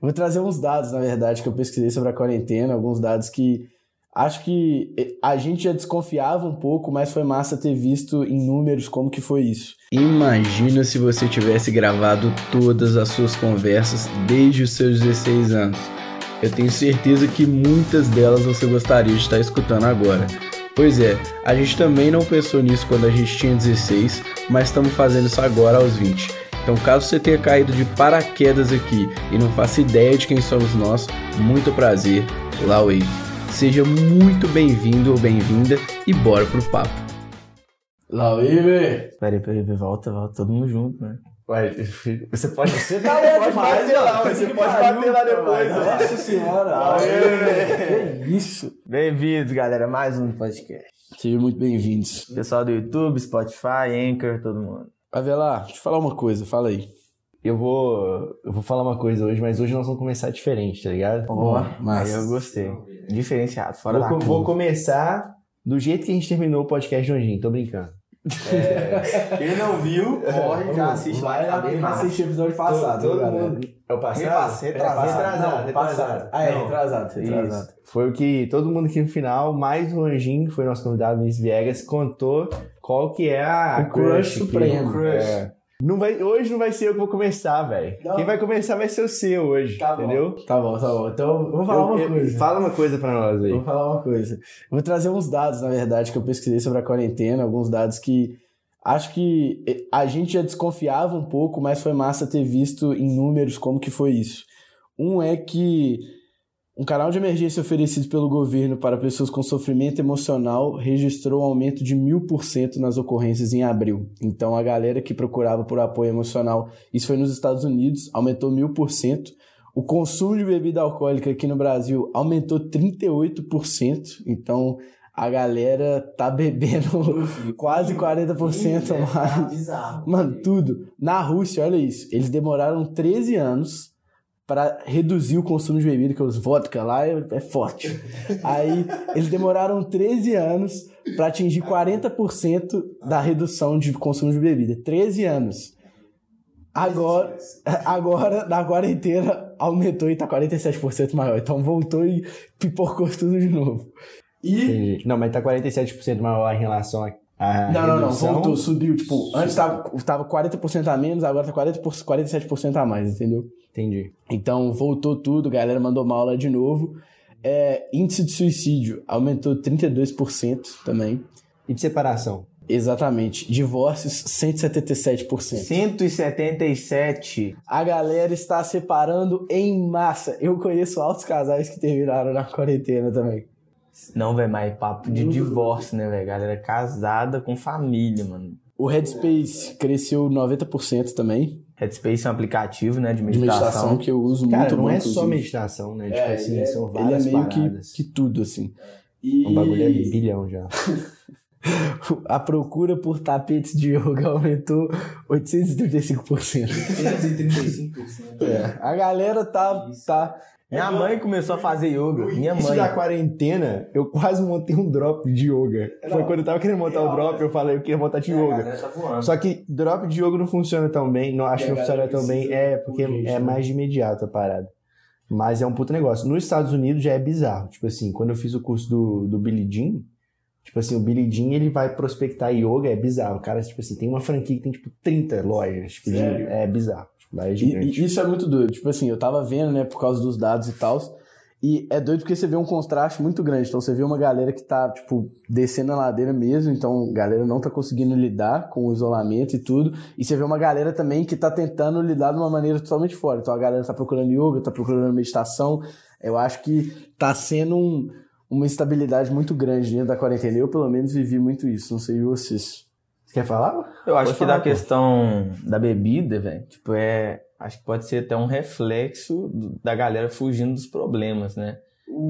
Vou trazer uns dados, na verdade, que eu pesquisei sobre a quarentena, alguns dados que acho que eh, a gente já desconfiava um pouco, mas foi massa ter visto em números como que foi isso. Imagina se você tivesse gravado todas as suas conversas desde os seus 16 anos. Eu tenho certeza que muitas delas você gostaria de estar escutando agora. Pois é, a gente também não pensou nisso quando a gente tinha 16, mas estamos fazendo isso agora aos 20. Então, caso você tenha caído de paraquedas aqui e não faça ideia de quem somos nós, muito prazer, Lauei. Seja muito bem-vindo ou bem-vinda e bora pro papo. Lauei, Peraí, peraí, volta, volta, todo mundo junto, né? Ué, você pode. Você tá pode demais, bater lá, você pode bater lá depois. Nossa senhora. Aê, Que Bem-vindos, galera, a mais um podcast. Sejam muito bem-vindos. Pessoal do YouTube, Spotify, Anchor, todo mundo. Avelar, deixa eu falar uma coisa, fala aí. Eu vou, eu vou falar uma coisa hoje, mas hoje nós vamos começar diferente, tá ligado? Ó, massa. aí eu gostei. Diferenciado, fora Vou, da co- vou curva. começar do jeito que a gente terminou o podcast de Anjinho, tô brincando. Quem não viu, corre, já assiste lá. tá bem massa. o episódio passado, Todo galera. mundo- É o passado? Repasse, retrasado. retrasado, Não, retrasado. Ah, é, Não. retrasado, retrasado. Isso. Foi o que todo mundo aqui no final, mais o Anjinho, que foi nosso convidado Miss Viegas, contou qual que é a O crush supremo. o crush. É. Não vai, hoje não vai ser eu que vou começar, velho. Quem vai começar vai ser o seu hoje, Tá bom. entendeu? Tá bom, tá bom. Então, vou falar uma Eu- eu- coisa. Fala uma coisa pra nós aí. Vou falar uma coisa. Vou trazer uns dados, na verdade, que eu pesquisei sobre a quarentena, alguns dados que acho que eh, a gente já desconfiava um pouco, mas foi massa ter visto em números como que foi isso. Um é que um canal de emergência oferecido pelo governo para pessoas com sofrimento emocional registrou um aumento de mil por cento nas ocorrências em abril. Então, a galera que procurava por apoio emocional, isso foi nos Estados Unidos, aumentou mil por cento. O consumo de bebida alcoólica aqui no Brasil aumentou 38%. Então, a galera tá bebendo quase 40% a mais. Bizarro. Mano, tudo. Na Rússia, olha isso. Eles demoraram 13 anos para reduzir o consumo de bebida, que os vodka lá é, é forte. Aí, eles demoraram 13 anos para atingir 40% da redução de consumo de bebida. 13 anos. Agora, agora, na quarentena, aumentou e tá 47% maior. Então voltou e pipocou tudo de novo. E Entendi. Não, mas tá 47% maior em relação a. a Não, não, não, voltou, subiu. Tipo, antes tava, tava 40% a menos, agora tá 40%, 47% a mais, entendeu? Entendi. Então voltou tudo, a galera mandou mal lá de novo. É, índice de suicídio aumentou 32% também. E de separação? Exatamente. Divórcios, 177%. 177. A galera está separando em massa. Eu conheço altos casais que terminaram na quarentena também. Não, velho, mas papo de divórcio, né, velho? Galera casada com família, mano. O Headspace cresceu 90% também. Headspace é um aplicativo, né, de De meditação. meditação que eu uso Cara, muito não bom, é só inclusive. meditação, né? Tipo É, assim, ele é- são Ele é várias meio que, paradas. que tudo, assim. E O bagulho é bilhão já. a procura por tapetes de yoga aumentou 835%. 135%. É, a galera tá, tá Minha mãe começou a fazer yoga. Minha Isso mãe. da quarentena, eu quase montei um drop de yoga. Foi quando eu tava querendo montar o drop, eu falei, eu queria montar de yoga. tá. Só que drop de yoga não funciona tão bem, não acho que não funciona tão bem, é porque é mais de imediato a parada. Mas é um puto negócio. Nos Estados Unidos já é bizarro. Tipo assim, quando eu fiz o curso do, do Billy Jean, tipo assim, o Billy Jean ele vai prospectar yoga, é bizarro. O cara, tipo assim, tem uma franquia que tem tipo 30 lojas. Tipo, de- é bizarro. Lá é E, gigante. e isso é muito doido. Tipo assim, eu tava vendo, né, por causa dos dados e tal. E é doido porque você vê um contraste muito grande. Então você vê uma galera que tá, tipo, descendo a ladeira mesmo. Então a galera não tá conseguindo lidar com o isolamento e tudo. E você vê uma galera também que tá tentando lidar de uma maneira totalmente fora. Então a galera tá procurando yoga, tá procurando meditação. Eu acho que tá sendo um- uma instabilidade muito grande dentro da quarentena. Eu, pelo menos, vivi muito isso. Não sei vocês. Você quer falar? Eu acho Pode que falar, da pô. questão da bebida, velho, tipo, é. Acho que pode ser até um reflexo da galera fugindo dos problemas, né?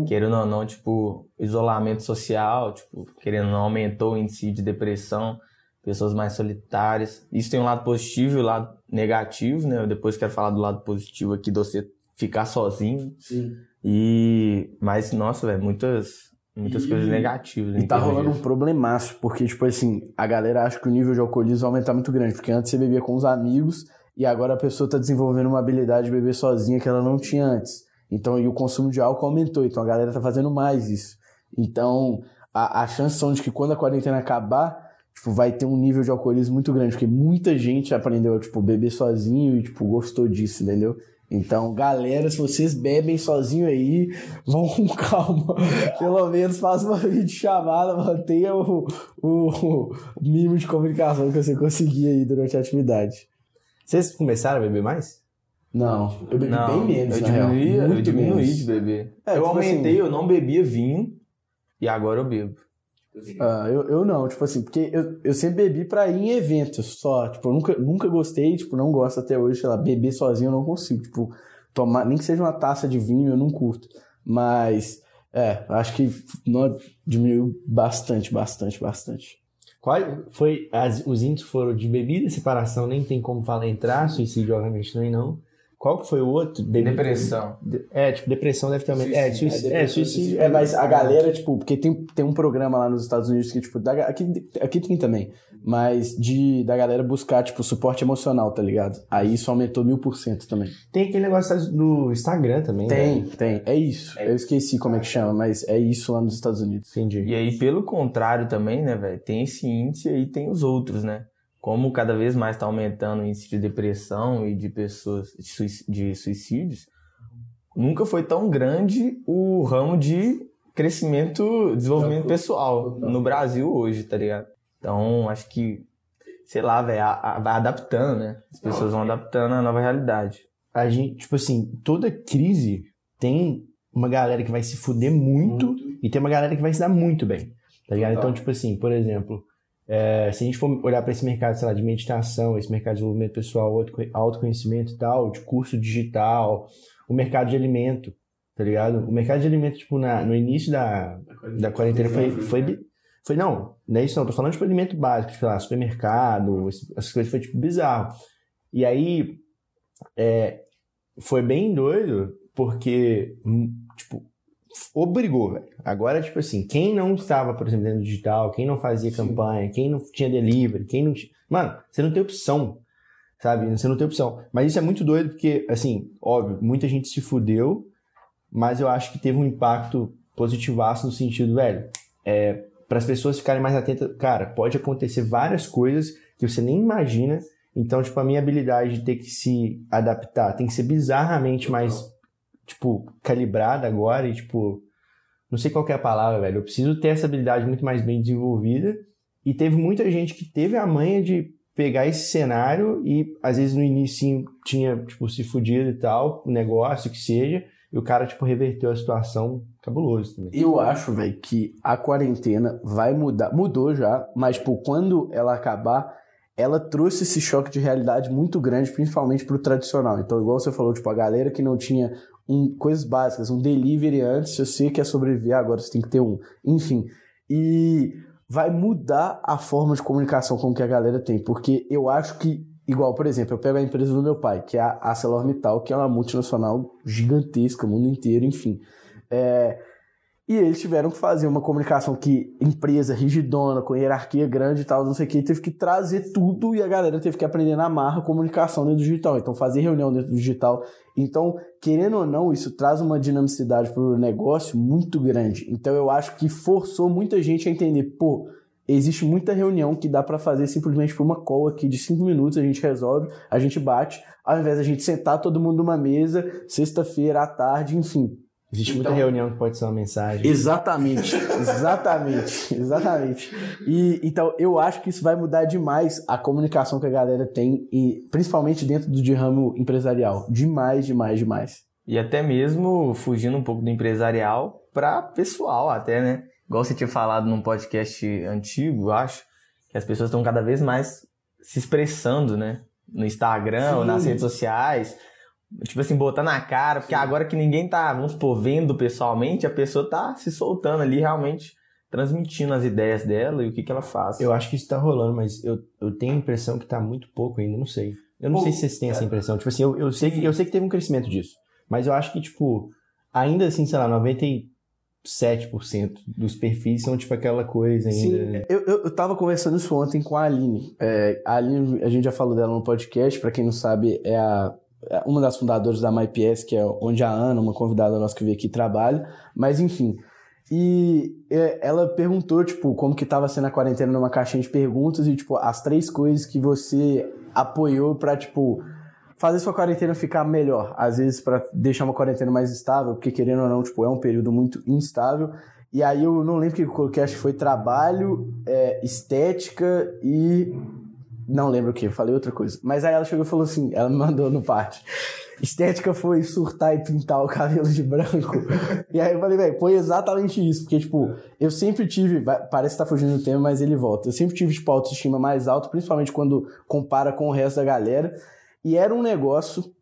Querendo ou não, tipo, isolamento social, tipo, querendo ou não, aumentou o índice de depressão, pessoas mais solitárias. Isso tem um lado positivo e um lado negativo, né? Eu depois quero falar do lado positivo aqui de você ficar sozinho. Sim. E. Mas, nossa, velho, muitas, muitas E- coisas negativas. E em tá rolando um problemaço, porque, tipo assim, a galera acha que o nível de alcoolismo vai aumentar muito grande, porque antes você bebia com os amigos, e agora a pessoa está desenvolvendo uma habilidade de beber sozinha que ela não tinha antes. Então, e o consumo de álcool aumentou, então a galera está fazendo mais isso. Então, a, a chance são de que quando a quarentena acabar, tipo, vai ter um nível de alcoolismo muito grande, porque muita gente aprendeu, tipo, beber sozinho e, tipo, gostou disso, entendeu? Então, galera, se vocês bebem sozinho aí, vão com calma. Pelo menos faça uma videochamada, mantenha o, o, o mínimo de comunicação que você conseguir aí durante a atividade. Vocês começaram a beber mais? Não, eu bebi Não, bem menos, eu diminuí, eu diminuí menos. de beber. É, eu tipo aumentei, assim- eu não bebia vinho e agora eu bebo. Ah, eu, eu não, tipo assim, porque eu, eu sempre bebi pra ir em eventos só. Tipo, eu nunca, nunca gostei, tipo, não gosto até hoje, sei lá, beber sozinho eu não consigo. Tipo, tomar, nem que seja uma taça de vinho, eu não curto. Mas, é, acho que não, diminuiu bastante, bastante, bastante. Qual foi as- os índices foram de bebida, separação, nem tem como falar entrar, suicídio obviamente também não. Qual que foi o outro? Bebida- Depressão. De- É, tipo, depressão deve ter aumentado. É, suicídio. É, suicídio. É, mas a galera, tipo, porque tem, tem um programa lá nos Estados Unidos que, tipo, da, aqui, aqui tem também, mas de da galera buscar, tipo, suporte emocional, tá ligado? Aí isso aumentou mil por cento também. Tem aquele negócio do Instagram também. Tem, né? tem. É isso. Eu esqueci como é que chama, mas é isso lá nos Estados Unidos. Entendi. E aí, pelo contrário também, né, velho? Tem esse índice e aí tem os outros, né? Como cada vez mais tá aumentando o índice de depressão e de pessoas, de sui- de suicídios, nunca foi tão grande o ramo de crescimento, desenvolvimento pessoal no Brasil hoje, tá ligado? Então, acho que, sei lá, vai adaptando, né? As pessoas vão adaptando à nova realidade. A gente, tipo assim, toda crise tem uma galera que vai se fuder muito, e tem uma galera que vai se dar muito bem. Tá ligado? Então, tipo assim, por exemplo, é, se a gente for olhar para esse mercado, sei lá, de meditação, esse mercado de desenvolvimento pessoal, autoco- autoconhecimento e tal, de curso digital, o mercado de alimento, tá ligado? O mercado de alimento, tipo, na, no início da, da quarentena foi, foi, bi- foi, não, não é isso não, tô falando, tipo, alimento básico, tipo, sei lá, supermercado, essas coisas, foi, tipo, bizarro. E aí, é, foi bem doido, porque, hum, tipo, obrigou, velho. Agora, tipo assim, quem não estava, por exemplo, dentro do digital, quem não fazia campanha, quem não tinha delivery, quem não tinha... Mano, você não tem opção, sabe? Você não tem opção. Mas isso é muito doido porque, assim, óbvio, muita gente se fudeu, mas eu acho que teve um impacto positivaço no sentido, velho, é, para as pessoas ficarem mais atentas, cara, pode acontecer várias coisas que você nem imagina. Então, tipo, a minha habilidade de ter que se adaptar tem que ser bizarramente mais, tipo, calibrada agora e, tipo, não sei qual é a palavra, velho. Eu preciso ter essa habilidade muito mais bem desenvolvida. E teve muita gente que teve a manha de pegar esse cenário e, às vezes, no início tinha, tipo, se fudido e tal, negócio, que seja, e o cara, tipo, reverteu a situação cabuloso também. Eu acho, velho, que a quarentena vai mudar. Mudou já, mas, tipo, quando ela acabar, ela trouxe esse choque de realidade muito grande, principalmente pro tradicional. Então, igual você falou, tipo, a galera que não tinha coisas básicas, um delivery antes, se você quer sobreviver, agora você tem que ter um. Enfim. E vai mudar a forma de comunicação com que a galera tem. Porque eu acho que, igual, por exemplo, eu pego a empresa do meu pai, que é a ArcelorMittal, que é uma multinacional gigantesca, mundo inteiro, enfim. É, e eles tiveram que fazer uma comunicação que empresa rigidona, com hierarquia grande e tal, não sei o que, teve que trazer tudo e a galera teve que aprender na marra comunicação dentro do digital. Então, fazer reunião dentro do digital. Então, querendo ou não, isso traz uma dinamicidade para o negócio muito grande. Então, eu acho que forçou muita gente a entender, pô, existe muita reunião que dá para fazer simplesmente por uma call aqui de cinco minutos, a gente resolve, a gente bate, ao invés da gente sentar todo mundo numa mesa, sexta-feira à tarde, enfim. Existe Então- muita reunião que pode ser uma mensagem. Exatamente, exatamente, exatamente. E então eu acho que isso vai mudar demais a comunicação que a galera tem, e principalmente dentro do de ramo empresarial. Demais, demais, demais. E até mesmo fugindo um pouco do empresarial para pessoal até, né? Igual você tinha falado num podcast antigo, eu acho, que as pessoas estão cada vez mais se expressando, né? No Instagram ou nas redes sociais. Tipo assim, botando a cara, porque agora que ninguém tá, vamos supor, vendo pessoalmente, a pessoa tá se soltando ali, realmente transmitindo as ideias dela e o que, que ela faz. Eu acho que isso tá rolando, mas eu, eu tenho a impressão que tá muito pouco ainda, não sei. Eu não Pô, sei se vocês têm essa impressão. Tipo assim, eu, eu, sei que, eu sei que teve um crescimento disso. Mas eu acho que, tipo, ainda assim, sei lá, 90 e 7% dos perfis são tipo aquela coisa ainda. Sim, eu, eu, eu tava conversando isso ontem com a Aline. É, a Aline, a gente já falou dela no podcast, para quem não sabe, é a é uma das fundadoras da MyPS, que é onde a Ana, uma convidada nossa que veio aqui, trabalha. Mas enfim. E é, ela perguntou, tipo, como que tava sendo a quarentena numa caixinha de perguntas e, tipo, as três coisas que você apoiou pra, tipo, fazer sua quarentena ficar melhor. Às vezes para deixar uma quarentena mais estável, porque querendo ou não, tipo, é um período muito instável. E aí eu não lembro o que eu coloquei, acho que foi trabalho, é, estética e não lembro o que, falei outra coisa. Mas aí ela chegou e falou assim, ela me mandou no parte. Estética foi surtar e pintar o cabelo de branco. e aí eu falei, velho, foi exatamente isso. Porque, tipo, eu sempre tive, parece que tá fugindo do tema, mas ele volta. Eu sempre tive, tipo, autoestima mais alta, principalmente quando compara com o resto da galera. E era um negócio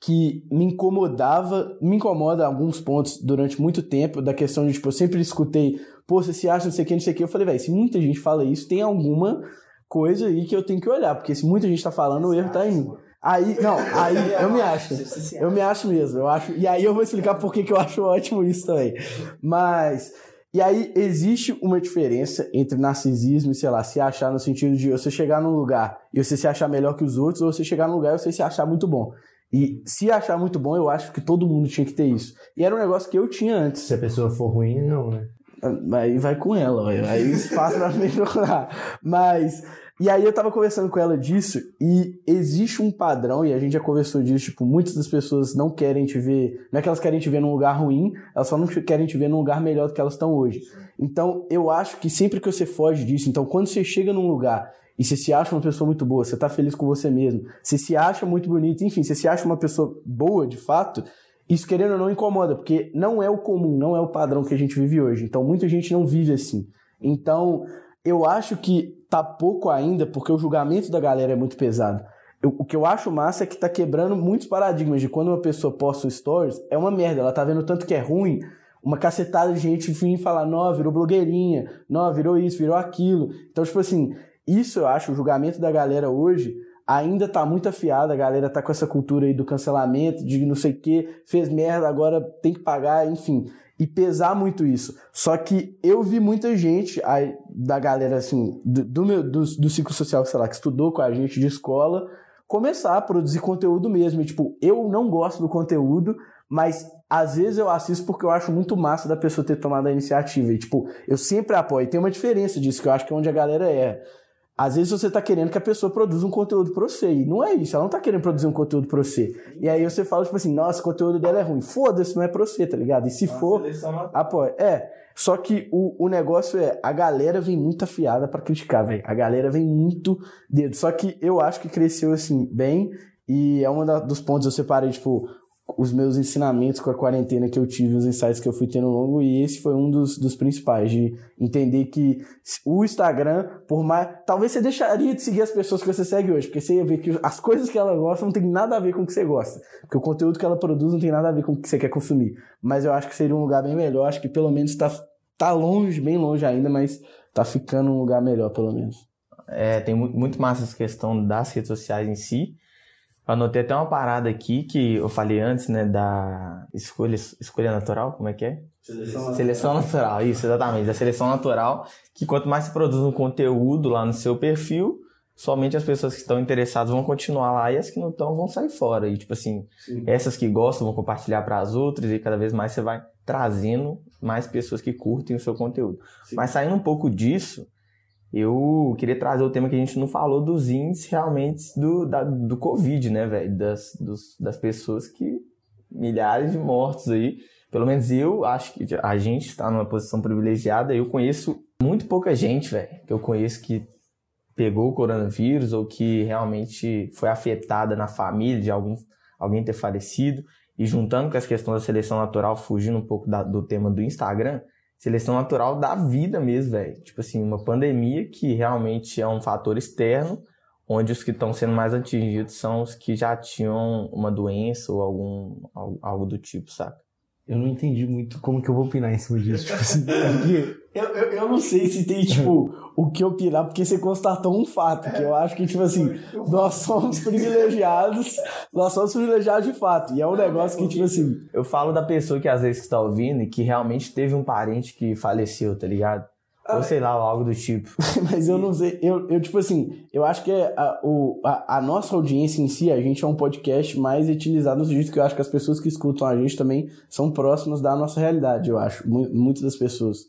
que me incomodava, me incomoda alguns pontos durante muito tempo, da questão de, tipo, eu sempre escutei, pô, você se acha não sei o que, não sei o que. Eu falei, velho, se muita gente fala isso, tem alguma coisa aí que eu tenho que olhar, porque se muita gente tá falando, o erro tá mim. Aí, não, aí eu me acho. Eu me acho mesmo, eu acho. E aí eu vou explicar por que eu acho ótimo isso também. Mas e aí existe uma diferença entre narcisismo e, sei lá, se achar no sentido de você chegar num lugar e você se achar melhor que os outros, ou você chegar num lugar e você se achar muito bom. E se achar muito bom, eu acho que todo mundo tinha que ter isso. E era um negócio que eu tinha antes. Se a pessoa for ruim, não, né? Aí vai com ela, aí espaço pra melhorar. Mas e aí eu tava conversando com ela disso e existe um padrão, e a gente já conversou disso, tipo, muitas das pessoas não querem te ver, não é que elas querem te ver num lugar ruim, elas só não querem te ver num lugar melhor do que elas estão hoje. Então, eu acho que sempre que você foge disso, então quando você chega num lugar e você se acha uma pessoa muito boa, você tá feliz com você mesmo, você se acha muito bonito, enfim, você se acha uma pessoa boa de fato, isso querendo ou não incomoda, porque não é o comum, não é o padrão que a gente vive hoje. Então, muita gente não vive assim. Então, eu acho que tá pouco ainda, porque o julgamento da galera é muito pesado. Eu, o que eu acho massa é que tá quebrando muitos paradigmas de quando uma pessoa posta stories, é uma merda, ela tá vendo tanto que é ruim, uma cacetada de gente vir falar, não, virou blogueirinha, não, virou isso, virou aquilo. Então, tipo assim, isso eu acho, o julgamento da galera hoje ainda tá muito afiado, a galera tá com essa cultura aí do cancelamento, de não sei o que, fez merda, agora tem que pagar, enfim e pesar muito isso. Só que eu vi muita gente aí, da galera, assim, do, do, meu, do, do ciclo social, sei lá, que estudou com a gente de escola, começar a produzir conteúdo mesmo. E, tipo, eu não gosto do conteúdo, mas às vezes eu assisto porque eu acho muito massa da pessoa ter tomado a iniciativa. E, tipo, eu sempre apoio. Tem uma diferença disso, que eu acho que é onde a galera é. Às vezes você tá querendo que a pessoa produza um conteúdo pra você. E não é isso, ela não tá querendo produzir um conteúdo pra você. E aí você fala, tipo assim, nossa, o conteúdo dela é ruim. Foda-se, não é pra você, tá ligado? E se Uma for. Apoia. É. Só que o, o negócio é, a galera vem muito afiada para criticar, velho. A galera vem muito dedo. Só que eu acho que cresceu, assim, bem. E é um dos pontos eu separei, tipo, os meus ensinamentos com a quarentena que eu tive, os insights que eu fui tendo longo, e esse foi um dos, dos principais, de entender que o Instagram, por mais. Talvez você deixaria de seguir as pessoas que você segue hoje, porque você ia ver que as coisas que ela gosta não tem nada a ver com o que você gosta. Porque o conteúdo que ela produz não tem nada a ver com o que você quer consumir. Mas eu acho que seria um lugar bem melhor, acho que pelo menos tá, tá longe, bem longe ainda, mas tá ficando um lugar melhor, pelo menos. É, tem muito massa essa questão das redes sociais em si. Anotei até uma parada aqui que eu falei antes, né, da escolha, escolha natural, como é que é? Seleção, seleção natural. isso, exatamente, da seleção natural, que quanto mais se produz um conteúdo lá no seu perfil, somente as pessoas que estão interessadas vão continuar lá e as que não estão vão sair fora. E, tipo assim, Sim. essas que gostam vão compartilhar para as outras e cada vez mais você vai trazendo mais pessoas que curtem o seu conteúdo. Sim. Mas saindo um pouco disso, eu queria trazer o tema que a gente não falou dos índices realmente do, da, do Covid, né, velho? Das, das pessoas que. milhares de mortos aí. Pelo menos eu acho que a gente está numa posição privilegiada. Eu conheço muito pouca gente, velho, que eu conheço que pegou o coronavírus ou que realmente foi afetada na família de algum, alguém ter falecido. E juntando com as questões da seleção natural, fugindo um pouco da, do tema do Instagram, seleção natural da vida mesmo, velho. Tipo assim, uma pandemia que realmente é um fator externo, onde os que estão sendo mais atingidos são os que já tinham uma doença ou algum algo do tipo, saca? Eu não entendi muito como que eu vou opinar em cima disso. Tipo assim, porque... eu, eu, eu não sei se tem, tipo, o que opinar, porque você constatou um fato, que eu acho que, tipo assim, nós somos privilegiados, nós somos privilegiados de fato. E é um negócio que, tipo assim. Eu falo da pessoa que às vezes está ouvindo e que realmente teve um parente que faleceu, tá ligado? Ou sei lá, algo do tipo. Mas eu não sei, eu, eu tipo assim, eu acho que a, o, a, a, nossa audiência em si, a gente é um podcast mais utilizado no sentido que eu acho que as pessoas que escutam a gente também são próximas da nossa realidade, eu acho. Muitas das pessoas.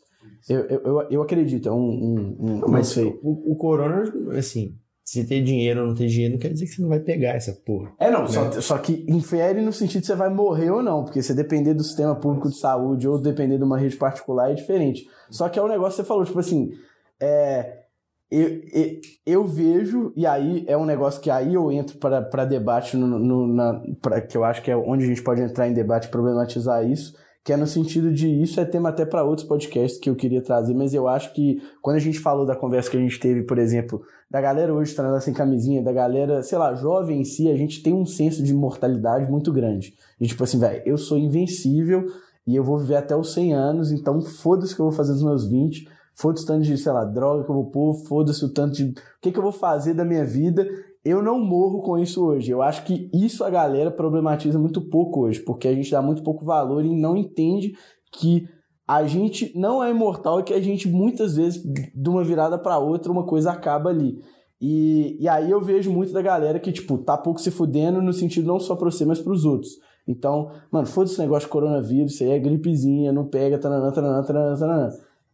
Eu, eu, eu acredito, é um. um, um Mas. O, o corona, assim, se ter dinheiro ou não ter dinheiro, não quer dizer que você não vai pegar essa porra. É, não, né? só, só que infere no sentido de você vai morrer ou não, porque se depender do sistema público de saúde ou depender de uma rede particular é diferente. Só que é um negócio que você falou, tipo assim, é, eu, eu, eu, vejo, e aí é um negócio que aí eu entro para debate, no, no, na, pra, que eu acho que é onde a gente pode entrar em debate e problematizar isso, que é no sentido de isso é tema até para outros podcasts que eu queria trazer, mas eu acho que quando a gente falou da conversa que a gente teve, por exemplo, da galera hoje transar sem camisinha, da galera, sei lá, jovem em si, a gente tem um senso de mortalidade muito grande. E tipo assim, velho, eu sou invencível e eu vou viver até os 100 anos, então foda-se que eu vou fazer nos meus 20, foda-se o tanto de, sei lá, droga que eu vou pôr, foda-se o tanto de. O que, que eu vou fazer da minha vida eu não morro com isso hoje. Eu acho que isso a galera problematiza muito pouco hoje, porque a gente dá muito pouco valor e não entende que a gente não é imortal e que a gente muitas vezes, de uma virada para outra, uma coisa acaba ali. E, e aí eu vejo muito da galera que, tipo, tá pouco se fudendo no sentido não só pra você, mas pros outros. Então, mano, foda esse negócio de coronavírus, isso aí é gripezinha, não pega, tananã, tananã, tananã, tananã.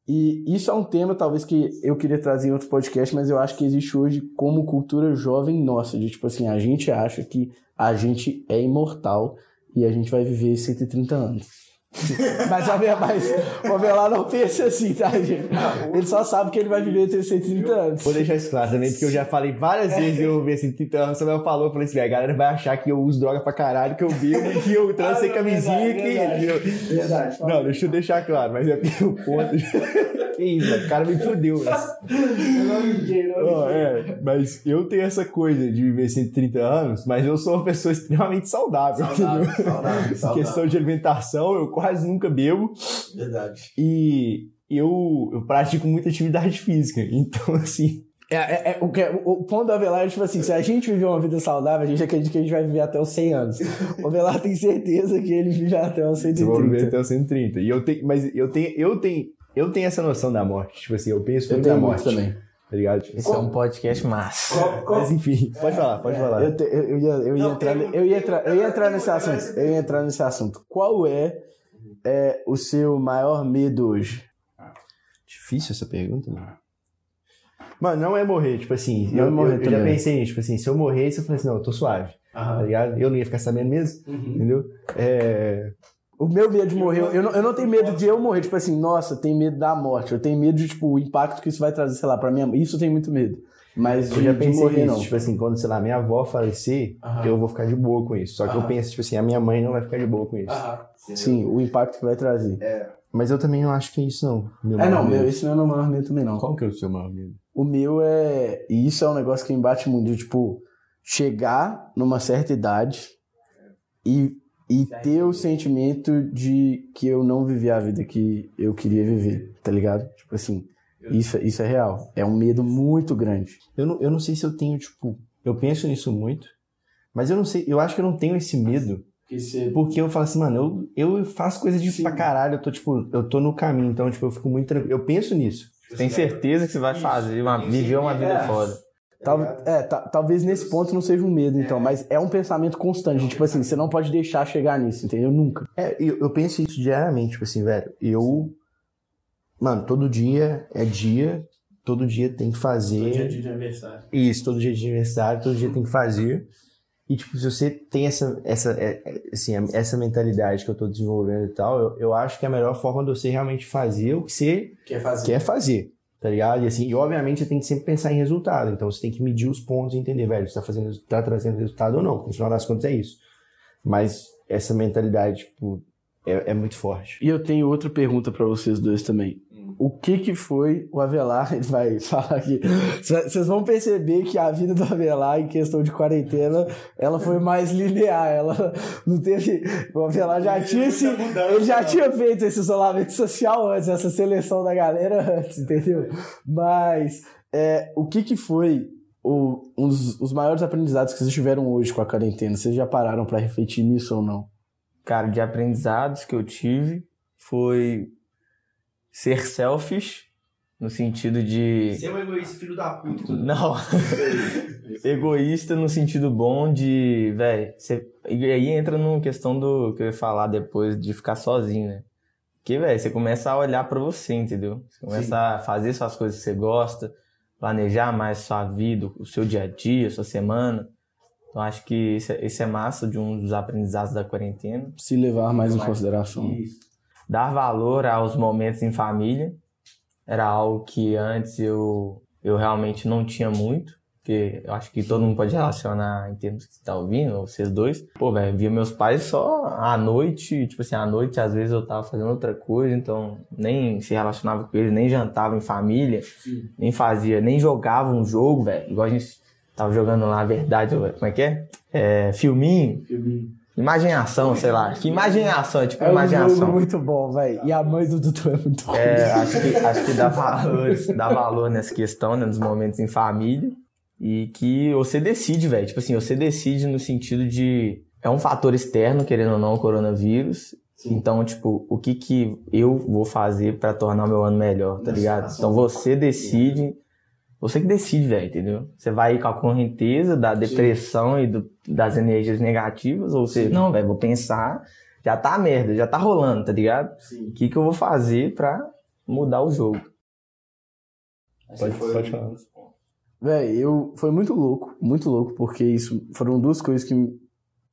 E isso é um tema, talvez, que eu queria trazer em outros podcasts, mas eu acho que existe hoje como cultura jovem nossa, de tipo assim, a gente acha que a gente é imortal e a gente vai viver 130 anos. mas, a, mas o Avelar não pensa assim, tá, gente? Ele só sabe que ele vai viver até 130 anos. Vou deixar isso claro também, porque eu já falei várias vezes eu ouvi assim, 30 anos, o Samuel falou, eu falei assim, a galera vai achar que eu uso droga pra caralho, que eu bebo, que eu transo sem camisinha, que... Verdade, verdade, Não, deixa eu deixar claro, mas é o ponto... que isso, o cara me fudeu. Mas... Eu não liguei, não oh, é, Mas eu tenho essa coisa de viver 130 anos, mas eu sou uma pessoa extremamente saudável. Saudável, saudável, saudável. Questão de alimentação, eu quase nunca bebo. Verdade. E eu, eu pratico muita atividade física. Então, assim. É, é, é, o, que, é, o ponto do Avelar é tipo assim: se a gente viver uma vida saudável, a gente acredita que a gente vai viver até os 100 anos. O Avelar tem certeza que ele vive até os 130. Eu vou viver até os 130. E eu tenho, mas eu tenho, eu tenho, eu tenho essa noção da morte. Tipo assim, eu penso eu muito na morte. também. Tá ligado? Tipo, Esse é um podcast massa. Qual, qual... Mas enfim, pode falar, pode falar. Eu, te, eu, eu, ia, eu, ia Não, entrar, eu, ia entrar, eu ia entrar nesse assunto. Eu ia entrar nesse assunto. Qual é, é o seu maior medo hoje? Difícil essa pergunta, mano. Mano, não é morrer, tipo assim, não eu, é morrer eu, eu já pensei nisso, tipo assim, se eu morresse, eu falei assim, não, eu tô suave, Aham. tá ligado? Eu não ia ficar sabendo mesmo, Uhum. entendeu? É... O meu medo de morrer, eu não, eu não tenho medo de eu morrer, tipo assim, nossa, tenho medo da morte. Eu tenho medo de, tipo, o impacto que isso vai trazer, sei lá, pra minha Isso eu tenho muito medo. Mas Eu de, já pensei morrer, nisso, não. tipo assim, quando, sei lá, minha avó falecer, Aham. eu vou ficar de boa com isso. Só que eu Aham. penso, tipo assim, a minha mãe não vai ficar de boa com isso. Sim, o impacto que vai trazer. Mas eu também não acho que é isso, não. Meu É, não, meu, esse não é meu maior medo também, não. Qual que é o seu maior medo? O meu é. E isso é um negócio que me bate muito, de, tipo, chegar numa certa idade e, e ter o sentimento de que eu não vivi a vida que eu queria viver, tá ligado? Tipo assim, isso, isso é real. É um medo muito grande. Eu não, eu não sei se eu tenho, tipo... Eu penso nisso muito, mas eu não sei... Eu acho que eu não tenho esse medo Porque eu falo assim, mano, eu, eu faço coisa de Sim. pra caralho, eu tô, tipo, eu tô no caminho, então, tipo, eu fico muito tranquilo. Eu penso nisso. Tem certeza que você vai fazer, uma, viver uma vida É. foda. Tal, é, ta- talvez nesse ponto não seja um medo, então, mas é um pensamento constante. Tipo assim, você não pode deixar chegar nisso, entendeu? Nunca. É, eu, eu penso isso diariamente, tipo assim, velho, eu. Mano, todo dia é dia, todo dia tem que fazer. aniversário. Isso, todo dia de aniversário, todo dia tem que fazer. E, tipo, se você tem essa, essa, é, é, assim, essa mentalidade que eu tô desenvolvendo e tal, eu, eu acho que é a melhor forma de você realmente fazer o que você Quer fazer? quer fazer, tá ligado? E assim, e obviamente você tem que sempre pensar em resultado. Então você tem que medir os pontos e entender, velho, se tá, fazendo, tá trazendo resultado ou não. No final das contas é isso. Mas essa mentalidade, tipo, é, é muito forte. E eu tenho outra pergunta pra vocês dois também. O que que foi o Avelar, ele vai falar aqui. Vocês vão perceber que a vida do Avelar em questão de quarentena, ela foi mais linear, ela não teve, o Avelar já tinha esse, ele já tinha feito esse isolamento social antes, essa seleção da galera antes, entendeu? Mas é, o que que foi o, um dos, os maiores aprendizados que vocês tiveram hoje com a quarentena? Vocês já pararam para refletir nisso ou não? Cara, de aprendizados que eu tive foi ser selfish, no sentido de. Ser um egoísta, filho da puta. Não. egoísta no sentido bom de, velho, e aí entra numa questão do que eu ia falar depois de ficar sozinho, né? Que, velho, você começa a olhar para você, entendeu? Você começa Sim. a fazer suas coisas que você gosta, planejar mais sua vida, o seu dia a dia, sua semana. Então acho que esse, é, esse é massa de um dos aprendizados da quarentena. Se levar mais em consideração. Isso. Dar valor aos momentos em família. Era algo que antes eu, eu realmente não tinha muito. Porque eu acho que todo mundo pode relacionar em termos que você tá ouvindo, vocês dois. Pô, velho, via meus pais só à noite, tipo assim, à noite às vezes eu tava fazendo outra coisa, então nem se relacionava com eles, nem jantava em família, Sim. nem fazia, nem jogava um jogo, velho. Igual a gente tava jogando lá a verdade, como é que é? é filminho. Filminho. Imaginação, sei lá. Que imaginação, é tipo é imaginação. Um jogo muito bom, velho. E a mãe do Dudu é muito ruim. É, acho que, acho que dá valor, dá valor nessa questão, né, nos momentos em família. E que você decide, velho. Tipo assim, você decide no sentido de. É um fator externo, querendo ou não, o coronavírus. Sim. Então, tipo, o que que eu vou fazer para tornar o meu ano melhor, tá ligado? Então você decide. Você que decide, velho, entendeu? Você vai ir com a correnteza da depressão Sim. e do, das energias negativas, ou você, Sim. não, velho, vou pensar, já tá merda, já tá rolando, tá ligado? O que que eu vou fazer pra mudar o jogo? Pode, pode falar. Véi, eu. Foi muito louco, muito louco, porque isso foram duas coisas que.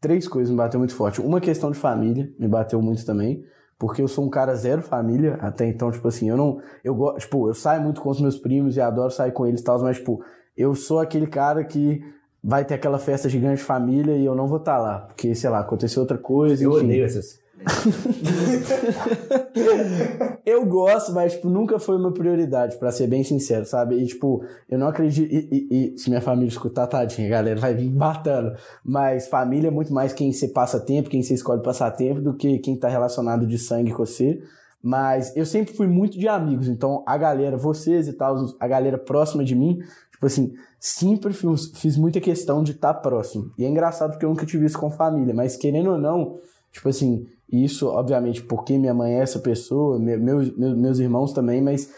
Três coisas me bateu muito forte. Uma questão de família me bateu muito também. Porque eu sou um cara zero família, até então, tipo assim, eu não. Eu gosto, tipo, eu saio muito com os meus primos e adoro sair com eles e tal, mas, tipo, eu sou aquele cara que vai ter aquela festa gigante de família e eu não vou estar tá lá. Porque, sei lá, aconteceu outra coisa. Eu enfim. odeio essas eu gosto, mas tipo, nunca foi uma prioridade, para ser bem sincero, sabe? E tipo, eu não acredito. E, e, e, se minha família escutar, tadinha, galera, vai vir batendo. Mas família é muito mais quem você passa tempo, quem você escolhe passar tempo, do que quem tá relacionado de sangue com você. Mas eu sempre fui muito de amigos, então a galera, vocês e tal, a galera próxima de mim, tipo assim, sempre fiz, fiz muita questão de estar tá próximo. E é engraçado porque eu nunca tive isso com família, mas querendo ou não, tipo assim, isso, obviamente, porque minha mãe é essa pessoa, meus, meus, irmãos também, mas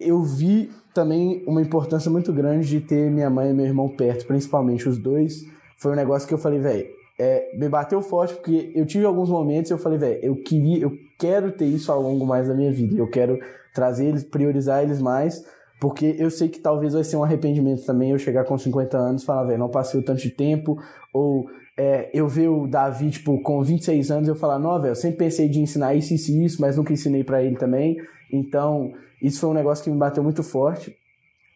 eu vi também uma importância muito grande de ter minha mãe e meu irmão perto, principalmente os dois. Foi um negócio que eu falei, velho, é, me bateu forte porque eu tive alguns momentos e eu falei, velho, eu queria, eu quero ter isso ao longo mais da minha vida. Eu quero trazer eles, priorizar eles mais, porque eu sei que talvez vai ser um arrependimento também eu chegar com 50 anos e falar, velho, não passei o tanto de tempo, ou é, eu ver o Davi, tipo, com 26 anos, eu falar, não, velho, eu sempre pensei de ensinar isso, isso e isso, mas nunca ensinei para ele também. Então, isso foi um negócio que me bateu muito forte.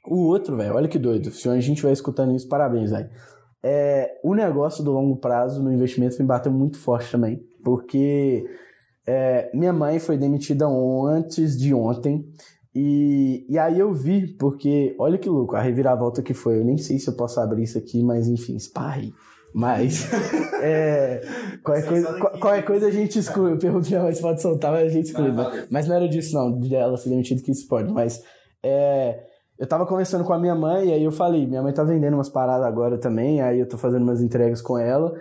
O outro, velho, olha que doido. Se a gente vai escutando isso, parabéns, velho. É, o negócio do longo prazo no investimento me bateu muito forte também. Porque é, minha mãe foi demitida antes de ontem. E, e aí eu vi, porque olha que louco, a reviravolta que foi. Eu nem sei se eu posso abrir isso aqui, mas enfim, esparre. Mas é, qualquer, coisa, qualquer coisa a gente exclui. Eu pergunto minha mãe se pode soltar, mas a gente exclui. Não, mas, mas não era disso, não, de ela ser demitida que isso pode. Mas é, eu tava conversando com a minha mãe e aí eu falei: minha mãe tá vendendo umas paradas agora também, aí eu tô fazendo umas entregas com ela.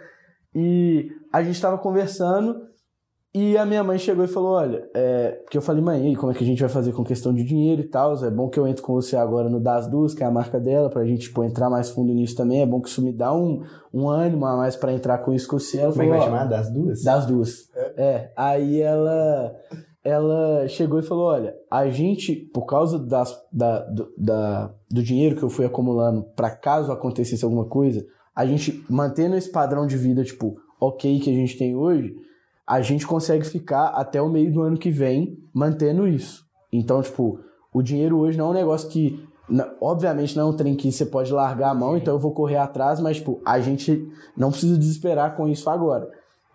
E a gente tava conversando e a minha mãe chegou e falou: Olha, é... porque eu falei, mãe, aí, como é que a gente vai fazer com questão de dinheiro e tal? É bom que eu entre com você agora no Das Duas, que é a marca dela, pra gente tipo, entrar mais fundo nisso também. É bom que isso me dá um, um ânimo a mais para entrar com isso com você. Ela como falou, é que vai chamar? Das Duas? Das Duas. É. é. Aí ela, ela chegou e falou: Olha, a gente, por causa das, da, do, da, do dinheiro que eu fui acumulando para caso acontecesse alguma coisa, a gente mantendo esse padrão de vida, tipo, ok que a gente tem hoje a gente consegue ficar até o meio do ano que vem mantendo isso. Então, tipo, o dinheiro hoje não é um negócio que. Obviamente não é um trem que você pode largar a mão, então eu vou correr atrás, mas, tipo, a gente não precisa desesperar com isso agora.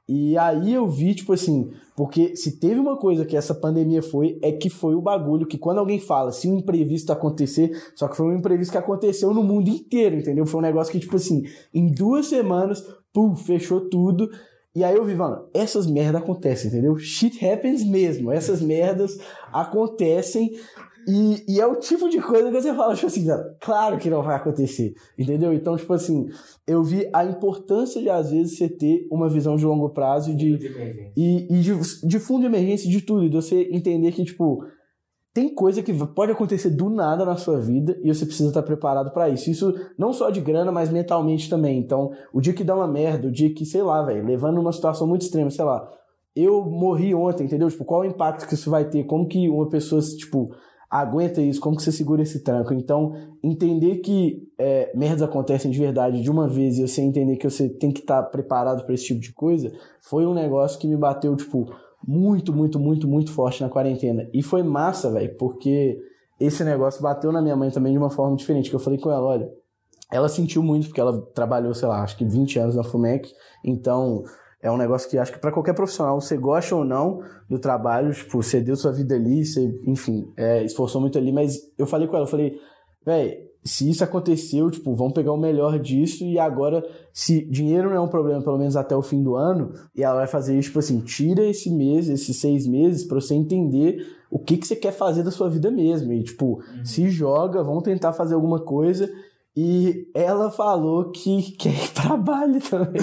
E aí eu vi, tipo assim, porque se teve uma coisa que essa pandemia foi, é que foi o bagulho que quando alguém fala, se um imprevisto acontecer, só que foi um imprevisto que aconteceu no mundo inteiro, entendeu? Foi um negócio que, tipo assim, em duas semanas, pum, fechou tudo. E aí eu vi, mano, essas merdas acontecem, entendeu? Shit happens mesmo. Essas merdas acontecem e, e, é o tipo de coisa que você fala, tipo assim, claro que não vai acontecer, entendeu? Então, tipo assim, eu vi a importância de, às vezes, você ter uma visão de longo prazo de, e, e de, de fundo de emergência de tudo, e de você entender que, tipo, tem coisa que pode acontecer do nada na sua vida e você precisa estar preparado para isso. Isso não só de grana, mas mentalmente também. Então, o dia que dá uma merda, o dia que, sei lá, velho, levando uma situação muito extrema, sei lá, eu morri ontem, entendeu? Tipo, qual o impacto que isso vai ter? Como que uma pessoa, tipo, aguenta isso, como que você segura esse tranco. Então, entender que é, merdas acontecem de verdade de uma vez e você entender que você tem que estar preparado para esse tipo de coisa, foi um negócio que me bateu, tipo, muito, muito, muito, muito forte na quarentena. E foi massa, velho, porque esse negócio bateu na minha mãe também de uma forma diferente, que eu falei com ela, olha, ela sentiu muito, porque ela trabalhou, sei lá, acho que 20 anos na FUMEC, então é um negócio que acho que para qualquer profissional, você gosta ou não do trabalho, tipo, você deu sua vida ali, você, enfim, é, esforçou muito ali, mas eu falei com ela, eu falei, velho, se isso aconteceu, tipo, vamos pegar o melhor disso e agora, se dinheiro não é um problema, pelo menos até o fim do ano, e ela vai fazer isso, tipo assim, tira esse mês, esses seis meses, para você entender o que, que você quer fazer da sua vida mesmo. E, tipo, uhum. se joga, vamos tentar fazer alguma coisa e ela falou que quer trabalho também.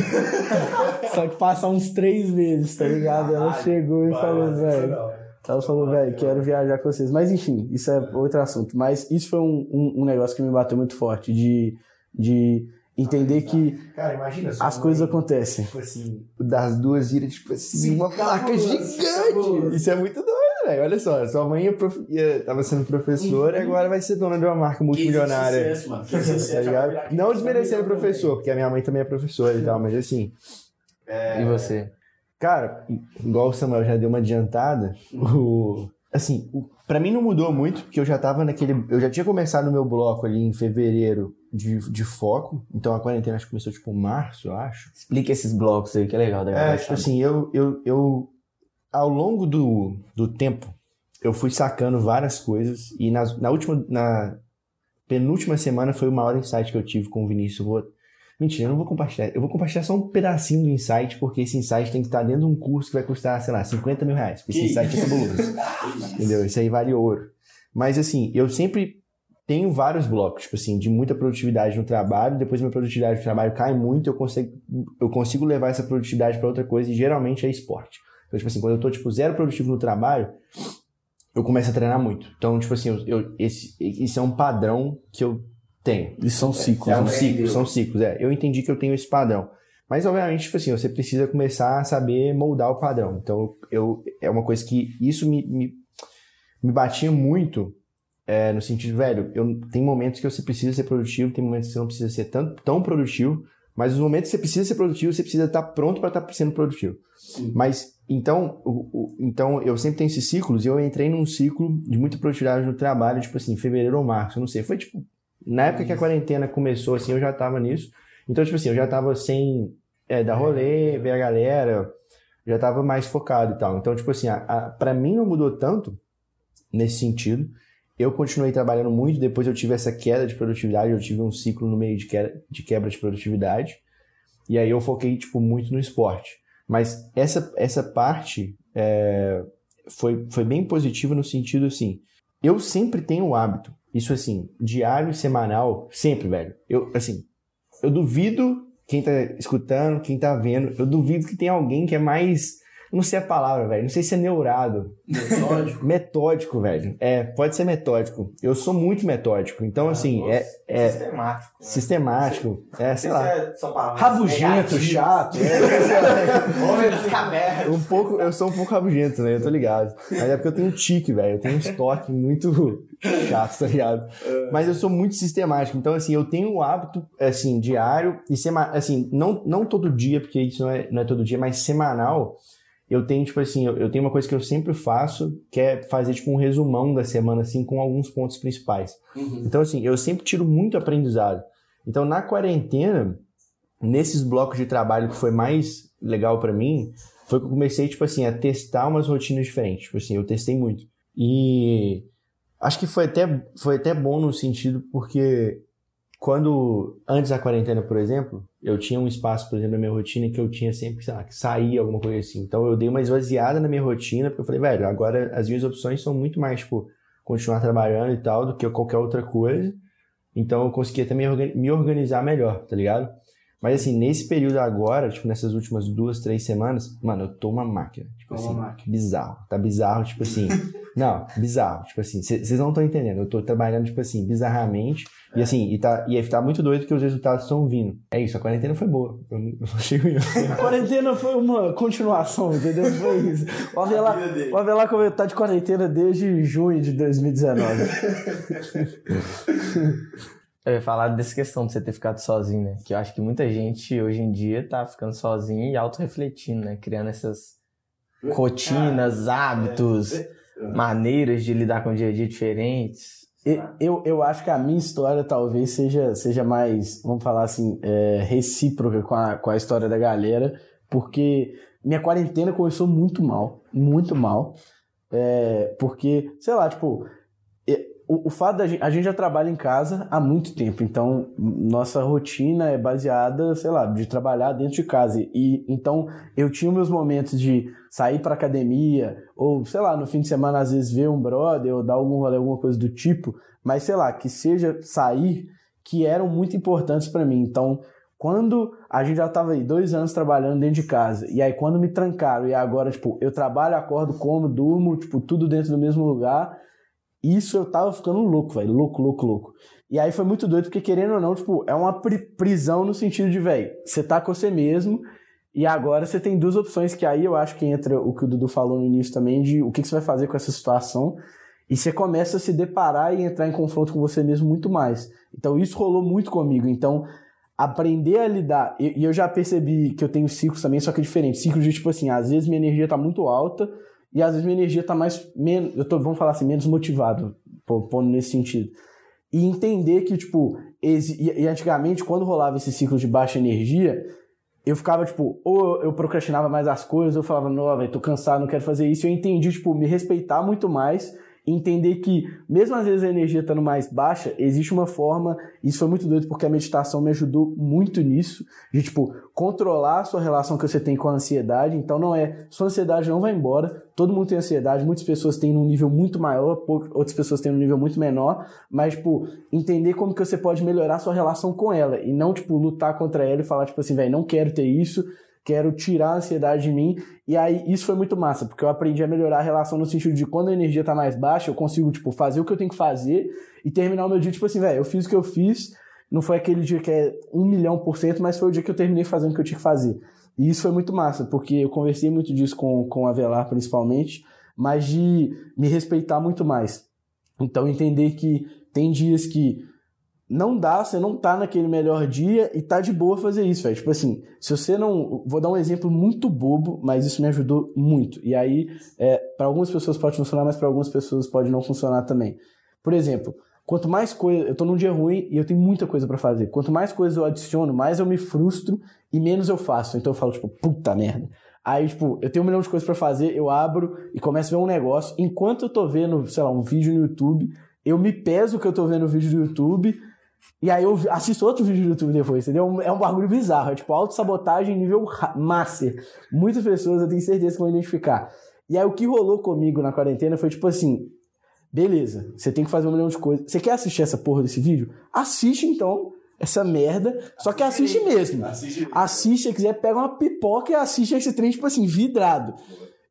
Só que passa uns três meses, tá ligado? Ela chegou e falou, velho. Ela falou, velho, quero viajar com vocês. Mas enfim, isso é outro assunto. Mas isso foi um, um, um negócio que me bateu muito forte. De, de entender que Cara, imagina, as coisas acontecem. Tipo assim, das duas viras, tipo assim, uma placa gigante. Isso é muito doido velho. Olha só, sua mãe prof... tava sendo professora e uhum. agora vai ser dona de uma marca multimilionária. Que sucesso, mano. Que sucesso, tá Não desmerecendo professor, porque a minha mãe também é professora e tal, mas assim. É... E você? Cara, igual o Samuel já deu uma adiantada, o. Assim, o... para mim não mudou muito, porque eu já tava naquele. Eu já tinha começado o meu bloco ali em fevereiro de, de foco, então a quarentena acho que começou tipo em março, eu acho. Explica esses blocos aí, que é legal. É, tipo assim, eu, eu, eu ao longo do, do tempo, eu fui sacando várias coisas e na, na última, na penúltima semana foi o maior insight que eu tive com o Vinícius. Mentira, eu não vou compartilhar. Eu vou compartilhar só um pedacinho do insight, porque esse insight tem que estar dentro de um curso que vai custar, sei lá, 50 mil reais. Porque esse insight é fabuloso. entendeu? Isso aí vale ouro. Mas assim, eu sempre tenho vários blocos, tipo assim, de muita produtividade no trabalho, depois minha produtividade no trabalho cai muito, eu consigo, eu consigo levar essa produtividade para outra coisa e geralmente é esporte. Então, tipo assim, quando eu tô, tipo, zero produtivo no trabalho, eu começo a treinar muito. Então, tipo assim, eu, eu esse, esse é um padrão que eu tenho. E são ciclos. É, é um né? são ciclos, é. Eu entendi que eu tenho esse padrão. Mas, obviamente, tipo assim, você precisa começar a saber moldar o padrão. Então, eu, é uma coisa que isso me, me, me batia muito é, no sentido, velho, eu, tem momentos que você precisa ser produtivo, tem momentos que você não precisa ser tão, tão produtivo, mas os momentos que você precisa ser produtivo, você precisa estar pronto para estar sendo produtivo. Sim. Mas então, o, o, então, eu sempre tenho esses ciclos e eu entrei num ciclo de muita produtividade no trabalho, tipo assim, fevereiro ou março, eu não sei. Foi tipo, na época que a quarentena começou, assim, eu já tava nisso. Então, tipo assim, eu já tava sem é, dar rolê, ver a galera, já tava mais focado e tal. Então, tipo assim, a, a, pra mim não mudou tanto nesse sentido. Eu continuei trabalhando muito, depois eu tive essa queda de produtividade, eu tive um ciclo no meio de quebra de, quebra de produtividade. E aí eu foquei, tipo, muito no esporte. Mas essa, essa parte é, foi, foi bem positiva no sentido assim, eu sempre tenho o hábito, isso assim, diário, semanal, sempre, velho. Eu, assim, eu duvido quem tá escutando, quem tá vendo, eu duvido que tem alguém que é mais não sei a palavra, velho. Não sei se é neurado. Metódico. metódico, velho. É, pode ser metódico. Eu sou muito metódico. Então, ah, assim, nossa. é, é. Sistemático. Né? Sistemático. É, sei lá. É, palavras rabugento, chato. É, Homem das cavernas. Um pouco, eu sou um pouco rabugento, né? Eu tô ligado. Mas é porque eu tenho um tique, velho. Eu tenho um estoque muito chato, tá ligado? É. Mas eu sou muito sistemático. Então, assim, eu tenho o um hábito, assim, diário e sema... assim, não, não todo dia, porque isso não é, não é todo dia, mas semanal eu tenho, tipo assim, eu, eu, tenho uma coisa que eu sempre faço, que é fazer, tipo, um resumão da semana, assim, com alguns pontos principais. Uhum. Então, assim, eu sempre tiro muito aprendizado. Então, na quarentena, nesses blocos de trabalho que foi mais legal para mim, foi que eu comecei, tipo assim, a testar umas rotinas diferentes. Tipo assim, eu testei muito. E acho que foi até, foi até bom no sentido porque quando, antes da quarentena, por exemplo, eu tinha um espaço, por exemplo, na minha rotina que eu tinha sempre, sei lá, que sair, alguma coisa assim. Então eu dei uma esvaziada na minha rotina, porque eu falei, velho, agora as minhas opções são muito mais, tipo, continuar trabalhando e tal, do que qualquer outra coisa. Então eu conseguia também me organizar melhor, tá ligado? Mas assim, nesse período agora, tipo, nessas últimas duas, três semanas, mano, eu tô uma máquina. Tipo assim, máquina. bizarro. Tá bizarro, tipo assim. não, bizarro. Tipo assim, vocês não estão entendendo. Eu tô trabalhando, tipo assim, bizarramente. É. E assim, e tá, e tá muito doido que os resultados estão vindo. É isso, a quarentena foi boa. Eu não chego A quarentena foi uma continuação, entendeu? Foi isso. O Avelar, o Avelar tá de quarentena desde junho de 2019. Eu ia falar dessa questão de você ter ficado sozinho, né? Que eu acho que muita gente hoje em dia tá ficando sozinho e auto-refletindo, né? Criando essas rotinas, hábitos, é, é. maneiras de lidar com o dia a dia diferentes. Eu, eu acho que a minha história talvez seja, seja mais, vamos falar assim, é, recíproca com a, com a história da galera, porque minha quarentena começou muito mal, muito mal. É, porque, sei lá, tipo, o, o fato da gente, a gente já trabalha em casa há muito tempo, então nossa rotina é baseada, sei lá, de trabalhar dentro de casa. E então eu tinha meus momentos de sair para academia ou sei lá, no fim de semana às vezes ver um brother ou dar algum rolê, alguma coisa do tipo, mas sei lá, que seja sair que eram muito importantes para mim. Então, quando a gente já estava aí dois anos trabalhando dentro de casa, e aí quando me trancaram, e agora, tipo, eu trabalho, acordo, como, durmo, tipo, tudo dentro do mesmo lugar, isso eu tava ficando louco, velho. Louco, louco, louco. E aí foi muito doido, porque querendo ou não, tipo, é uma prisão no sentido de, velho, você tá com você mesmo e agora você tem duas opções, que aí eu acho que entra o que o Dudu falou no início também, de o que, você vai fazer com essa situação. E você começa a se deparar e entrar em confronto com você mesmo muito mais. Então isso rolou muito comigo. Então, aprender a lidar. E eu já percebi que eu tenho ciclos também, só que é diferente. Ciclos de tipo assim, às vezes minha energia tá muito alta e às vezes minha energia está mais menos, eu tô, vamos falar assim, menos motivado, pondo nesse sentido. E entender que tipo, e, antigamente quando rolava esse ciclo de baixa energia, eu ficava tipo, ou eu procrastinava mais as coisas, ou eu falava, não, velho, tô cansado, não quero fazer isso. Eu entendi, tipo, me respeitar muito mais entender que, mesmo às vezes a energia estando mais baixa, existe uma forma, isso foi muito doido porque a meditação me ajudou muito nisso, de tipo, controlar a sua relação que você tem com a ansiedade. Então não é, sua ansiedade não vai embora, todo mundo tem ansiedade, muitas pessoas têm num nível muito maior, outras pessoas têm num nível muito menor, mas tipo, entender como que você pode melhorar a sua relação com ela e não tipo lutar contra ela e falar tipo assim, velho, não quero ter isso, quero tirar a ansiedade de mim. E aí isso foi muito massa, porque eu aprendi a melhorar a relação no sentido de quando a energia tá mais baixa, eu consigo, tipo, fazer o que eu tenho que fazer e terminar o meu dia, tipo assim, velho, eu fiz o que eu fiz, não foi aquele dia que é um milhão por cento, mas foi o dia que eu terminei fazendo o que eu tinha que fazer. E isso foi muito massa, porque eu conversei muito disso com, com a Velar, principalmente, mas de me respeitar muito mais. Então, entender que tem dias que não dá, você não tá naquele melhor dia e tá de boa fazer isso, velho. Tipo assim, se você não. Vou dar um exemplo muito bobo, mas isso me ajudou muito. E aí, é, para algumas pessoas pode funcionar, mas para algumas pessoas pode não funcionar também. Por exemplo, quanto mais coisa. Eu tô num dia ruim e eu tenho muita coisa para fazer. Quanto mais coisas eu adiciono, mais eu me frustro e menos eu faço. Então eu falo, tipo, puta merda. Aí, tipo, eu tenho um milhão de coisas para fazer, eu abro e começo a ver um negócio. Enquanto eu tô vendo, sei lá, um vídeo no YouTube, eu me peso que eu tô vendo o vídeo do YouTube e aí eu assisto outro vídeo do YouTube depois, entendeu? É um bagulho bizarro, é tipo autossabotagem nível master. Muitas pessoas eu tenho certeza que vão identificar. E aí o que rolou comigo na quarentena foi tipo assim, beleza, você tem que fazer um milhão de coisas. Você quer assistir essa porra desse vídeo? Assiste então essa merda, só que assiste mesmo. Assiste, assiste se quiser, pega uma pipoca e assiste esse trem, tipo assim, vidrado.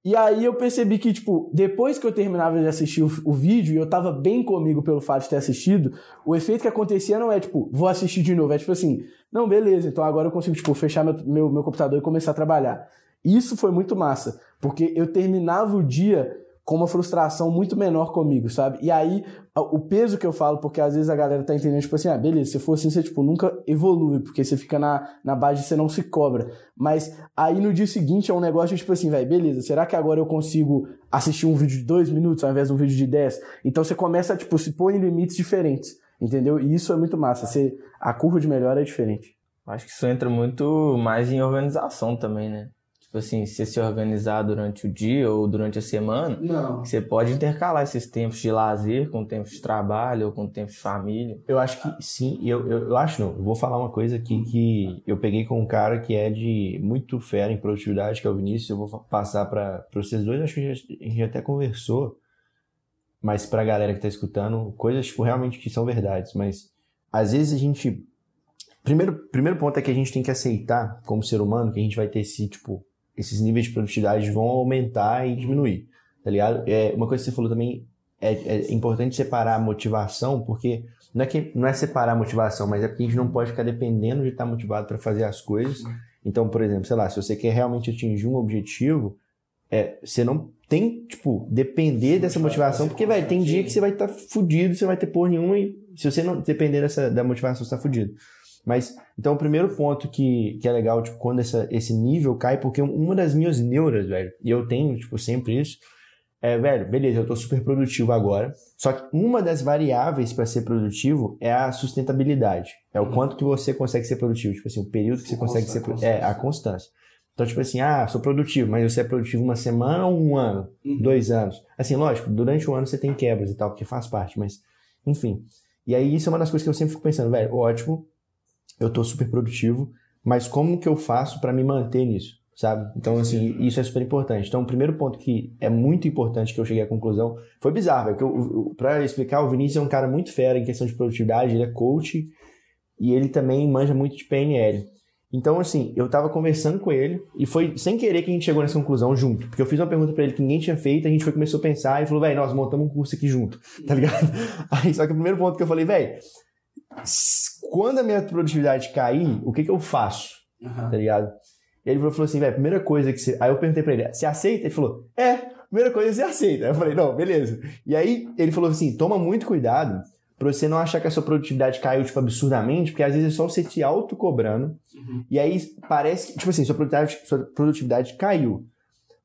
E aí eu percebi que, tipo, depois que eu terminava de assistir o, o, vídeo e eu tava bem comigo pelo fato de ter assistido, o efeito que acontecia não é, tipo, vou assistir de novo. É tipo assim, não, beleza, então agora eu consigo, tipo, fechar meu, meu, meu computador e começar a trabalhar. Isso foi muito massa, porque eu terminava o dia com uma frustração muito menor comigo, sabe? E aí, o peso que eu falo, porque às vezes a galera tá entendendo, tipo assim, ah, beleza, se for assim, você, tipo, nunca evolui, porque você fica na, na base de você não se cobra. Mas aí no dia seguinte é um negócio, tipo assim, velho, beleza, será que agora eu consigo assistir um vídeo de dois minutos ao invés de um vídeo de dez? Então você começa a, tipo, se pôr em limites diferentes, entendeu? E isso é muito massa, você, a curva de melhora é diferente. Acho que isso entra muito mais em organização também, né? Tipo assim, você se organizar durante o dia ou durante a semana, Não. você pode intercalar esses tempos de lazer com tempos de trabalho ou com tempos de família. Eu acho que sim, e eu, eu, eu acho não. Eu vou falar uma coisa aqui que eu peguei com um cara que é de muito fera em produtividade, que é o Vinícius. Eu vou passar para vocês dois, acho que a gente, a gente até conversou, mas pra galera que tá escutando, coisas tipo, realmente que são verdades. Mas às vezes a gente. Primeiro, primeiro ponto é que a gente tem que aceitar, como ser humano, que a gente vai ter esse, tipo, esses níveis de produtividade vão aumentar e diminuir, tá ligado? É, uma coisa que você falou também é, é importante separar a motivação, porque não é, que, não é separar a motivação, mas é porque a gente não pode ficar dependendo de estar motivado para fazer as coisas. Então, por exemplo, sei lá, se você quer realmente atingir um objetivo, é, você não tem, tipo, depender dessa motivação, porque, velho, tem dia que você vai estar fudido, você vai ter porra nenhuma e se você não depender dessa, da motivação, você tá fudido. Mas, então, o primeiro ponto que, que é legal, tipo, quando essa, esse nível cai, porque uma das minhas neuras, velho, e eu tenho, tipo, sempre isso, é, velho, beleza, eu tô super produtivo agora, só que uma das variáveis para ser produtivo é a sustentabilidade. É o quanto que você consegue ser produtivo, tipo assim, o período que você consegue ser produtivo. É, a constância. Então, tipo assim, ah, sou produtivo, mas você é produtivo uma semana ou um ano? Dois anos? Assim, lógico, durante o ano você tem quebras e tal, porque faz parte, mas, enfim. E aí, isso é uma das coisas que eu sempre fico pensando, velho, ótimo, eu tô super produtivo, mas como que eu faço para me manter nisso, sabe? Então, assim, isso é super importante. Então, o primeiro ponto que é muito importante que eu cheguei à conclusão foi bizarro, é que eu, eu, pra explicar, o Vinícius é um cara muito fera em questão de produtividade, ele é coach e ele também manja muito de PNL. Então, assim, eu tava conversando com ele e foi sem querer que a gente chegou nessa conclusão junto. Porque eu fiz uma pergunta pra ele que ninguém tinha feito, a gente foi, começou a pensar e falou, velho, nós montamos um curso aqui junto, tá ligado? Aí, só que o primeiro ponto que eu falei, velho, quando a minha produtividade cair, o que que eu faço? Tá ligado? E ele falou assim, velho, primeira coisa que você... Aí eu perguntei pra ele, você aceita? Ele falou, é, primeira coisa você aceita. Aí eu falei, não, beleza. E aí ele falou assim, toma muito cuidado pra você não achar que a sua produtividade caiu, tipo, absurdamente, porque às vezes é só você se auto-cobrando, e aí parece que, tipo assim, sua produtividade, sua produtividade caiu.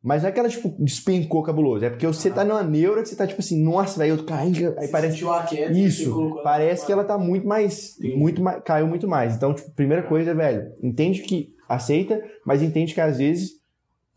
Mas não é que ela, tipo, despencou cabuloso. É porque você tá numa neura que você tá, tipo assim, nossa, velho, eu caindo. Aí parece. Isso. Parece que ela tá muito mais. Muito mais. Caiu muito mais. Então, tipo, primeira coisa, velho, entende que aceita, mas entende que às vezes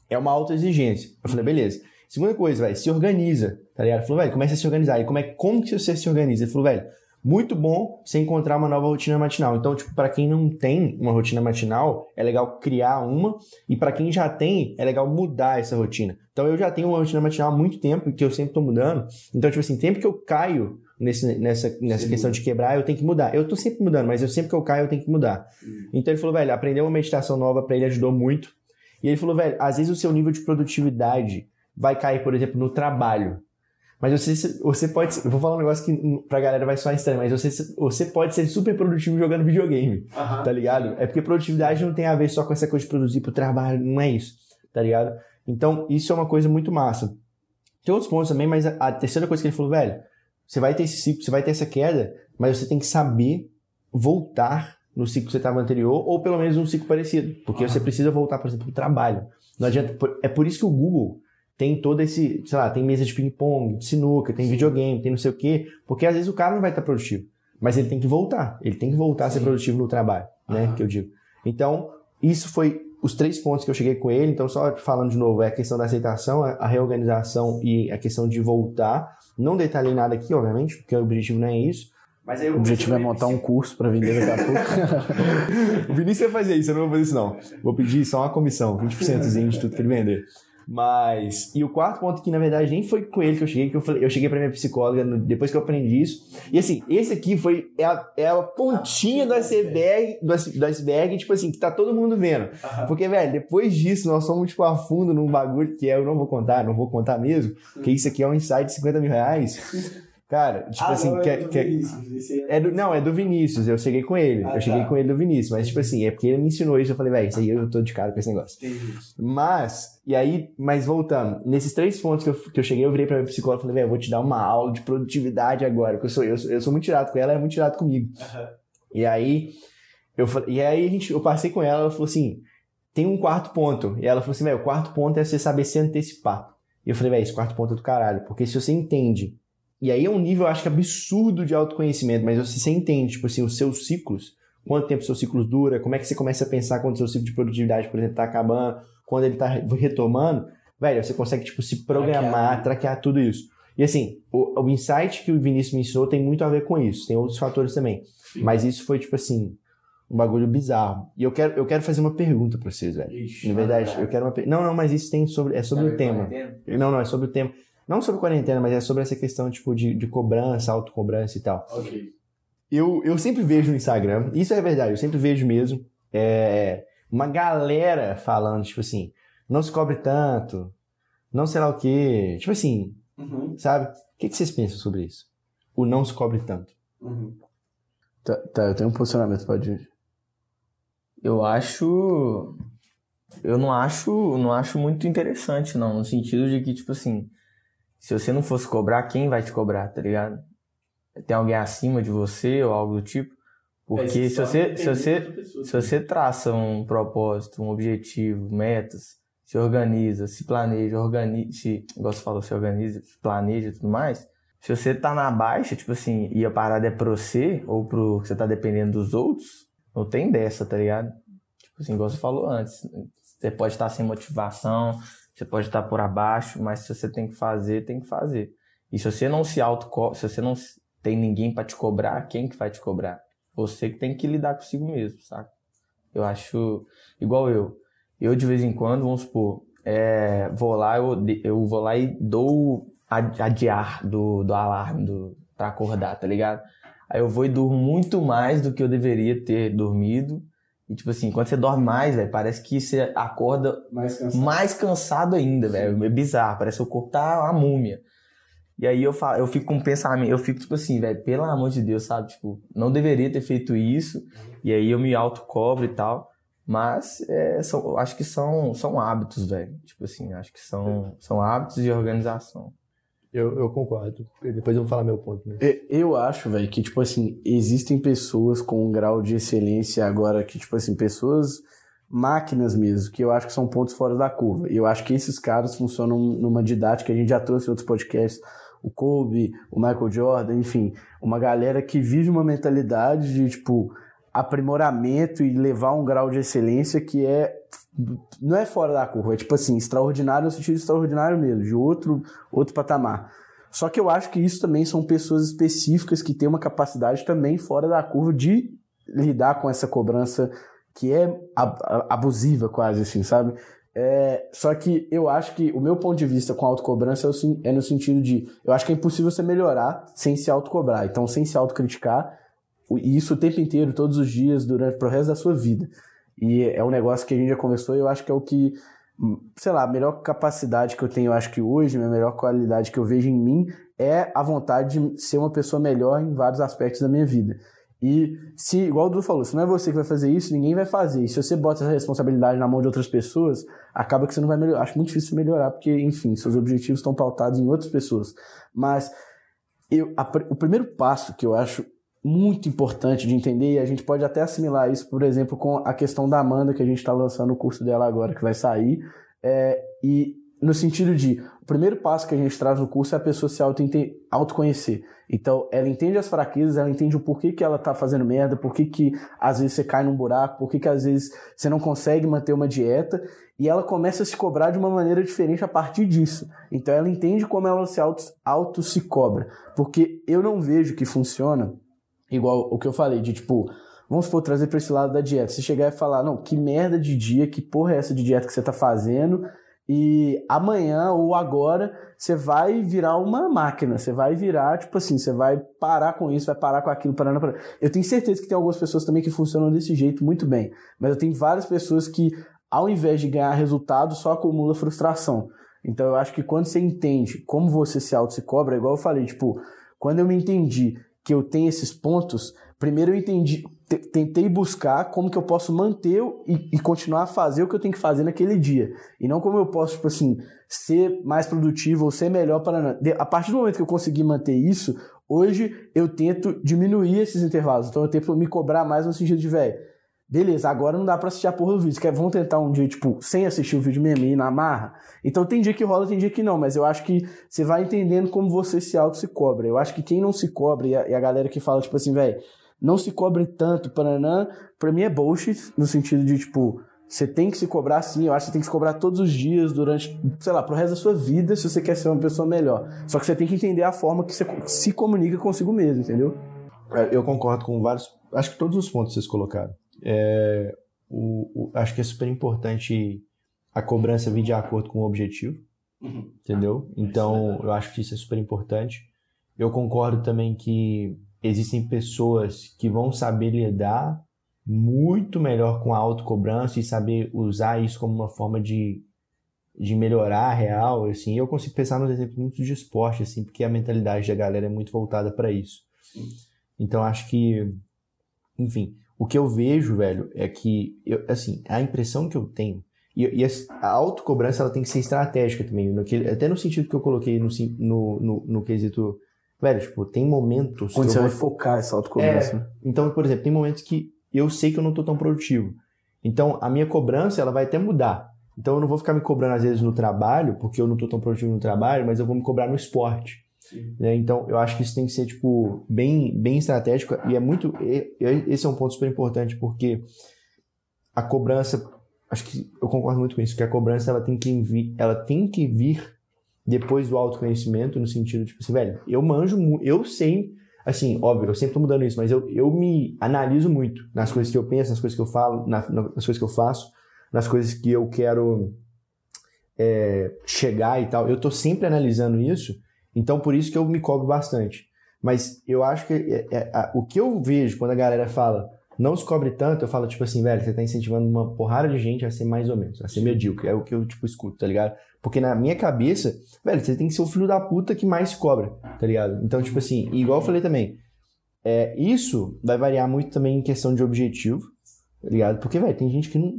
é uma autoexigência. Eu falei, beleza. Segunda coisa, velho, se organiza, tá ligado? Ele falou, velho, começa a se organizar. E como é como que você se organiza? Ele falou, velho, muito bom você encontrar uma nova rotina matinal. Então, tipo, para quem não tem uma rotina matinal, é legal criar uma, e para quem já tem, é legal mudar essa rotina. Então, eu já tenho uma rotina matinal há muito tempo, que eu sempre tô mudando. Então, tipo assim, sempre que eu caio nesse, nessa, nessa questão de quebrar, eu tenho que mudar. Eu tô sempre mudando, mas eu sempre que eu caio, eu tenho que mudar. Então, ele falou, velho, aprender uma meditação nova para ele ajudou muito. E ele falou, velho, às vezes o seu nível de produtividade vai cair, por exemplo, no trabalho. Mas você, você pode. Eu vou falar um negócio que pra galera vai soar estranho, mas você, você pode ser super produtivo jogando videogame. Tá ligado? É porque produtividade não tem a ver só com essa coisa de produzir pro trabalho, não é isso. Tá ligado? Então, isso é uma coisa muito massa. Tem outros pontos também, mas a, a terceira coisa que ele falou, velho, você vai ter esse ciclo, você vai ter essa queda, mas você tem que saber voltar no ciclo que você estava anterior, ou pelo menos um ciclo parecido. Porque você precisa voltar, por exemplo, pro trabalho. Não adianta. É por isso que o Google tem todo esse, sei lá, tem mesa de ping-pong, de sinuca, tem videogame, tem não sei o quê, porque às vezes o cara não vai estar produtivo, mas ele tem que voltar, ele tem que voltar a ser produtivo no trabalho, né, que eu digo. Então, isso foi os três pontos que eu cheguei com ele, então só falando de novo, é a questão da aceitação, a reorganização e a questão de voltar. Não detalhei nada aqui, obviamente, porque o objetivo não é isso. Mas aí O objetivo é montar um curso para vender daqui a pouco. o Vinícius vai fazer isso, eu não vou fazer isso não. Vou pedir só uma comissão, 20% de tudo que ele vender. Mas. E o quarto ponto que, na verdade, nem foi com ele que eu cheguei, que eu falei, eu cheguei pra minha psicóloga no- depois que eu aprendi isso. E assim, esse aqui foi é a, é a pontinha do iceberg, do, ice- do iceberg, tipo assim, que tá todo mundo vendo. Porque, velho, depois disso, nós fomos, tipo, a fundo num bagulho que eu não vou contar, não vou contar mesmo, que isso aqui é um insight de 50 mil reais. Cara, tipo Ah, assim, que, é- que é- é do, não, é do Vinícius. Eu cheguei com ele. Ah, eu cheguei tá. com ele do Vinícius. Mas, tipo assim, é porque ele me ensinou isso. Eu falei, velho, isso aí eu tô de cara com esse negócio. Mas, e aí, mas voltando, nesses três pontos que eu, que eu cheguei, eu virei pra minha psicóloga e falei, velho, eu vou te dar uma aula de produtividade agora. Porque eu sou, eu, eu sou muito tirado com ela, ela é muito tirado comigo. E aí, eu, e aí a gente, eu passei com ela, ela falou assim: tem um quarto ponto. E ela falou assim, velho, o quarto ponto é você saber se antecipar. E eu falei, velho, esse quarto ponto é do caralho. Porque se você entende e aí é um nível, acho que absurdo de autoconhecimento, mas se você entende, tipo assim, os seus ciclos, quanto tempo seu ciclo dura, como é que você começa a pensar quando seu ciclo de produtividade, por exemplo, está acabando, quando ele está retomando, velho, você consegue, tipo, se programar, traquear, traquear tudo isso. E assim, o, o insight que o Vinícius me ensinou tem muito a ver com isso, tem outros fatores também. Sim. Mas isso foi, tipo assim, um bagulho bizarro. E eu quero, eu quero fazer uma pergunta pra vocês, velho. Ixi, Na verdade, eu quero uma Não, não, mas isso tem sobre. É sobre o tema. Não, não, é sobre o tema. Não sobre quarentena, mas é sobre essa questão, tipo, de, de cobrança, autocobrança e tal. Ok. Eu, eu sempre vejo no Instagram, isso é verdade, eu sempre vejo mesmo, é, uma galera falando, tipo assim, não se cobre tanto, não sei lá o quê. Tipo assim, uhum. sabe? O que, que vocês pensam sobre isso? O não se cobre tanto. Uhum. Tá, tá, eu tenho um posicionamento, pode ir. Eu acho. Eu não acho, não acho muito interessante, não. No sentido de que, tipo assim, se você não fosse cobrar, quem vai te cobrar, tá ligado? Tem alguém acima de você ou algo do tipo? Porque é, se, você, se, você, se você traça um propósito, um objetivo, metas, se organiza, se planeja, organiza, se, igual você falou, se organiza, se planeja e tudo mais, se você tá na baixa, tipo assim, e a parada é pro você, ou pro que você tá dependendo dos outros, não tem dessa, tá ligado? Tipo assim, igual você falou antes. Você pode estar sem motivação, você pode estar por abaixo, mas se você tem que fazer, tem que fazer. E se você não se auto se você não tem ninguém para te cobrar, quem que vai te cobrar? Você que tem que lidar consigo mesmo, saca? Eu acho igual eu. Eu de vez em quando, vamos supor, é, vou lá, eu, eu vou lá e dou adiar do, do alarme do, pra acordar, tá ligado? Aí eu vou e durmo muito mais do que eu deveria ter dormido. E, tipo assim, quando você dorme mais, velho, parece que você acorda mais cansado, mais cansado ainda, velho. É bizarro, parece que o corpo tá uma múmia. E aí eu, falo, eu fico com um pensamento, eu fico tipo assim, velho, pelo amor de Deus, sabe? Tipo, não deveria ter feito isso. E aí eu me autocobro e tal. Mas é, são, acho que são, são hábitos, velho. Tipo assim, acho que são, são hábitos de organização. Eu, eu concordo. Depois eu vou falar meu ponto. Né? Eu acho, velho, que, tipo assim, existem pessoas com um grau de excelência agora que, tipo assim, pessoas, máquinas mesmo, que eu acho que são pontos fora da curva. E eu acho que esses caras funcionam numa didática, a gente já trouxe em outros podcasts, o Kobe, o Michael Jordan, enfim, uma galera que vive uma mentalidade de, tipo, aprimoramento e levar um grau de excelência que é não é fora da curva, é tipo assim, extraordinário no sentido extraordinário mesmo, de outro outro patamar. Só que eu acho que isso também são pessoas específicas que têm uma capacidade também fora da curva de lidar com essa cobrança que é abusiva quase assim, sabe? É, só que eu acho que o meu ponto de vista com autocobrança é, é no sentido de eu acho que é impossível você melhorar sem se autocobrar. Então, sem se autocriticar, e isso o tempo inteiro, todos os dias, durante pro resto da sua vida. E é um negócio que a gente já começou e eu acho que é o que, sei lá, a melhor capacidade que eu tenho, eu acho que hoje, a melhor qualidade que eu vejo em mim é a vontade de ser uma pessoa melhor em vários aspectos da minha vida. E se, igual o Dudu falou, se não é você que vai fazer isso, ninguém vai fazer. E se você bota essa responsabilidade na mão de outras pessoas, acaba que você não vai melhorar. Acho muito difícil melhorar, porque, enfim, seus objetivos estão pautados em outras pessoas. Mas eu, a, o primeiro passo que eu acho muito importante de entender, e a gente pode até assimilar isso, por exemplo, com a questão da Amanda, que a gente está lançando o curso dela agora, que vai sair, é, e no sentido de, o primeiro passo que a gente traz no curso é a pessoa se auto autoconhecer. Então, ela entende as fraquezas, ela entende o porquê que ela tá fazendo merda, por que às vezes você cai num buraco, por que que às vezes você não consegue manter uma dieta, e ela começa a se cobrar de uma maneira diferente a partir disso. Então, ela entende como ela se auto, auto se cobra. Porque eu não vejo que funciona Igual o que eu falei, de tipo, vamos supor, trazer para esse lado da dieta. Você chegar e falar, não, que merda de dia, que porra é essa de dieta que você tá fazendo? E amanhã ou agora você vai virar uma máquina, você vai virar, tipo assim, você vai parar com isso, vai parar com aquilo, parando, parando. Eu tenho certeza que tem algumas pessoas também que funcionam desse jeito muito bem, mas eu tenho várias pessoas que, ao invés de ganhar resultado, só acumula frustração. Então eu acho que quando você entende como você se auto se cobra, igual eu falei, tipo, quando eu me entendi que eu tenho esses pontos, primeiro eu entendi, tentei buscar como que eu posso manter e, e, continuar a fazer o que eu tenho que fazer naquele dia. E não como eu posso, tipo assim, ser mais produtivo ou ser melhor para. A partir do momento que eu conseguir manter isso, hoje eu tento diminuir esses intervalos. Então eu tento me cobrar mais no sentido de, velho, Beleza, agora não dá pra assistir a porra do vídeo. Quer, vamos tentar um dia, tipo, sem assistir o vídeo mesmo e na marra? Então tem dia que rola, tem dia que não, mas eu acho que você vai entendendo como você se auto se cobra. Eu acho que quem não se cobra e a, e a galera que fala, tipo assim, velho, não se cobre tanto, Paranã, pra mim é bullshit, no sentido de, tipo, você tem que se cobrar sim, eu acho que você tem que se cobrar todos os dias, durante, sei lá, pro resto da sua vida, se você quer ser uma pessoa melhor. Só que você tem que entender a forma que você se comunica consigo mesmo, entendeu? É, eu concordo com vários, acho que todos os pontos que vocês colocaram. É, o, o, acho que é super importante a cobrança vir de acordo com o objetivo, uhum. entendeu? Então, eu acho que isso é super importante. Eu concordo também que existem pessoas que vão saber lidar muito melhor com a autocobrança e saber usar isso como uma forma de, de melhorar a real, assim. Eu consigo pensar nos exemplos muito de esporte, assim, porque a mentalidade da galera é muito voltada para isso. Sim. Então, acho que, enfim, o que eu vejo, velho, é que, eu, assim, a impressão que eu tenho, e, e a autocobrança ela tem que ser estratégica também, no que, até no sentido que eu coloquei no, no, no, no quesito, velho, tipo, tem momentos... Quando você vai focar essa autocobrança. É, então, por exemplo, tem momentos que eu sei que eu não tô tão produtivo. Então, a minha cobrança, ela vai até mudar. Então, eu não vou ficar me cobrando, às vezes, no trabalho, porque eu não tô tão produtivo no trabalho, mas eu vou me cobrar no esporte. Né? Então, eu acho que isso tem que ser, tipo, bem, bem estratégico e é muito... Esse é um ponto super importante, porque a cobrança... Acho que eu concordo muito com isso, que a cobrança, ela tem que vir, ela tem que vir depois do autoconhecimento, no sentido, tipo assim, velho, eu manjo, eu sei... Assim, óbvio, eu sempre tô mudando isso, mas eu, eu me analiso muito nas coisas que eu penso, nas coisas que eu falo, na, nas coisas que eu faço, nas coisas que eu quero é, chegar e tal. Eu tô sempre analisando isso então, por isso que eu me cobro bastante. Mas eu acho que é, é, o que eu vejo quando a galera fala não se cobre tanto, eu falo, tipo assim, velho, você tá incentivando uma porrada de gente a ser mais ou menos, a ser medíocre. É o que eu, tipo, escuto, tá ligado? Porque na minha cabeça, velho, você tem que ser o filho da puta que mais se cobra, tá ligado? Então, tipo assim, igual eu falei também, é, isso vai variar muito também em questão de objetivo, tá ligado? Porque, velho, tem gente que não.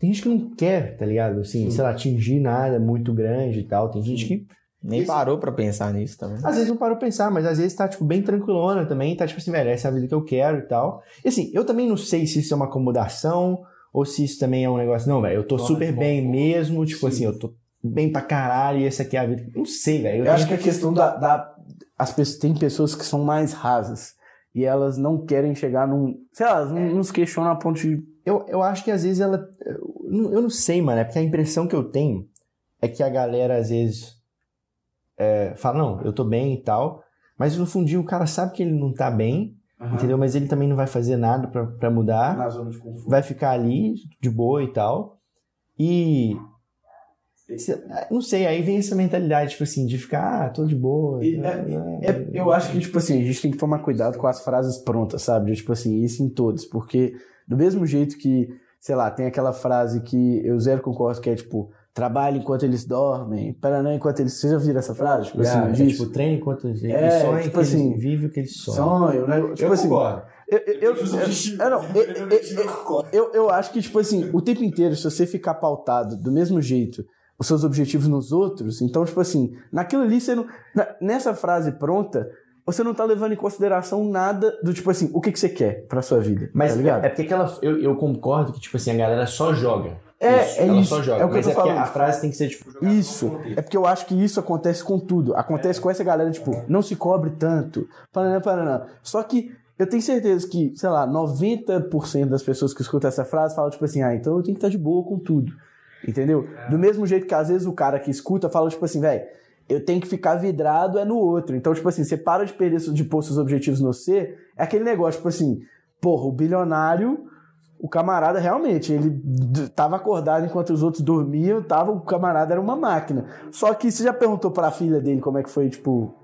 Tem gente que não quer, tá ligado? Assim, Sim. sei lá, atingir nada muito grande e tal. Tem gente que nem Esse... parou pra pensar nisso também. Às vezes não parou pra pensar, mas às vezes tá, tipo, bem tranquilona também, tá, tipo assim, velho, essa é a vida que eu quero e tal. E assim, eu também não sei se isso é uma acomodação ou se isso também é um negócio, não, velho, eu tô Nossa, super bem bom. mesmo, tipo Sim. assim, eu tô bem pra caralho e essa aqui é a vida. Não sei, velho. Eu, eu acho que a questão da, da. As pessoas, tem pessoas que são mais rasas e elas não querem chegar num. Sei lá, elas não, nos questionam a ponto de. Eu, eu acho que às vezes ela. Eu não sei, mano, é porque a impressão que eu tenho é que a galera às vezes é, fala, não, eu tô bem e tal, mas no fundinho o cara sabe que ele não tá bem, uhum. entendeu? Mas ele também não vai fazer nada para mudar. Na zona de conforto. Vai ficar ali de boa e tal. E não sei, aí vem essa mentalidade, tipo assim, de ficar, ah, tô de boa. E, é, é, é, eu acho que, tipo assim, a gente tem que tomar cuidado com as frases prontas, sabe? tipo assim, isso em todos, porque do mesmo jeito que, sei lá, tem aquela frase que eu zero concordo, que é tipo, trabalha enquanto eles dormem, Paraná enquanto eles. Você já viram essa frase? Tipo assim, é, tipo, enquanto eles é, sonham, tipo assim, vive o que eles sonham. Sonho, né? Tipo eu assim, concordo. Eu, eu, eu, não, acho que, tipo assim, o tempo inteiro, se você ficar pautado do mesmo jeito, os seus objetivos nos outros, então, tipo assim, naquilo ali, você não. Nessa frase pronta, você não tá levando em consideração nada do tipo assim, o que, que você quer pra sua vida. Mas tá ligado? é porque aquela. Eu, eu concordo que, tipo assim, a galera só joga. É, isso, é ela isso. só joga. É o que Mas eu tô é falando. a frase tem que ser, tipo, Isso. É porque eu acho que isso acontece com tudo. Acontece é. com essa galera, tipo, não se cobre tanto. Paraná, paraná. Só que eu tenho certeza que, sei lá, 90% das pessoas que escutam essa frase falam, tipo assim, ah, então eu tenho que estar de boa com tudo. Entendeu? É. Do mesmo jeito que às vezes o cara que escuta fala, tipo assim, velho, eu tenho que ficar vidrado é no outro. Então, tipo assim, você para de perder de pôr seus objetivos no C, é aquele negócio, tipo assim, porra, o bilionário o camarada realmente, ele tava acordado enquanto os outros dormiam, tava, o camarada era uma máquina. Só que você já perguntou para a filha dele como é que foi, tipo.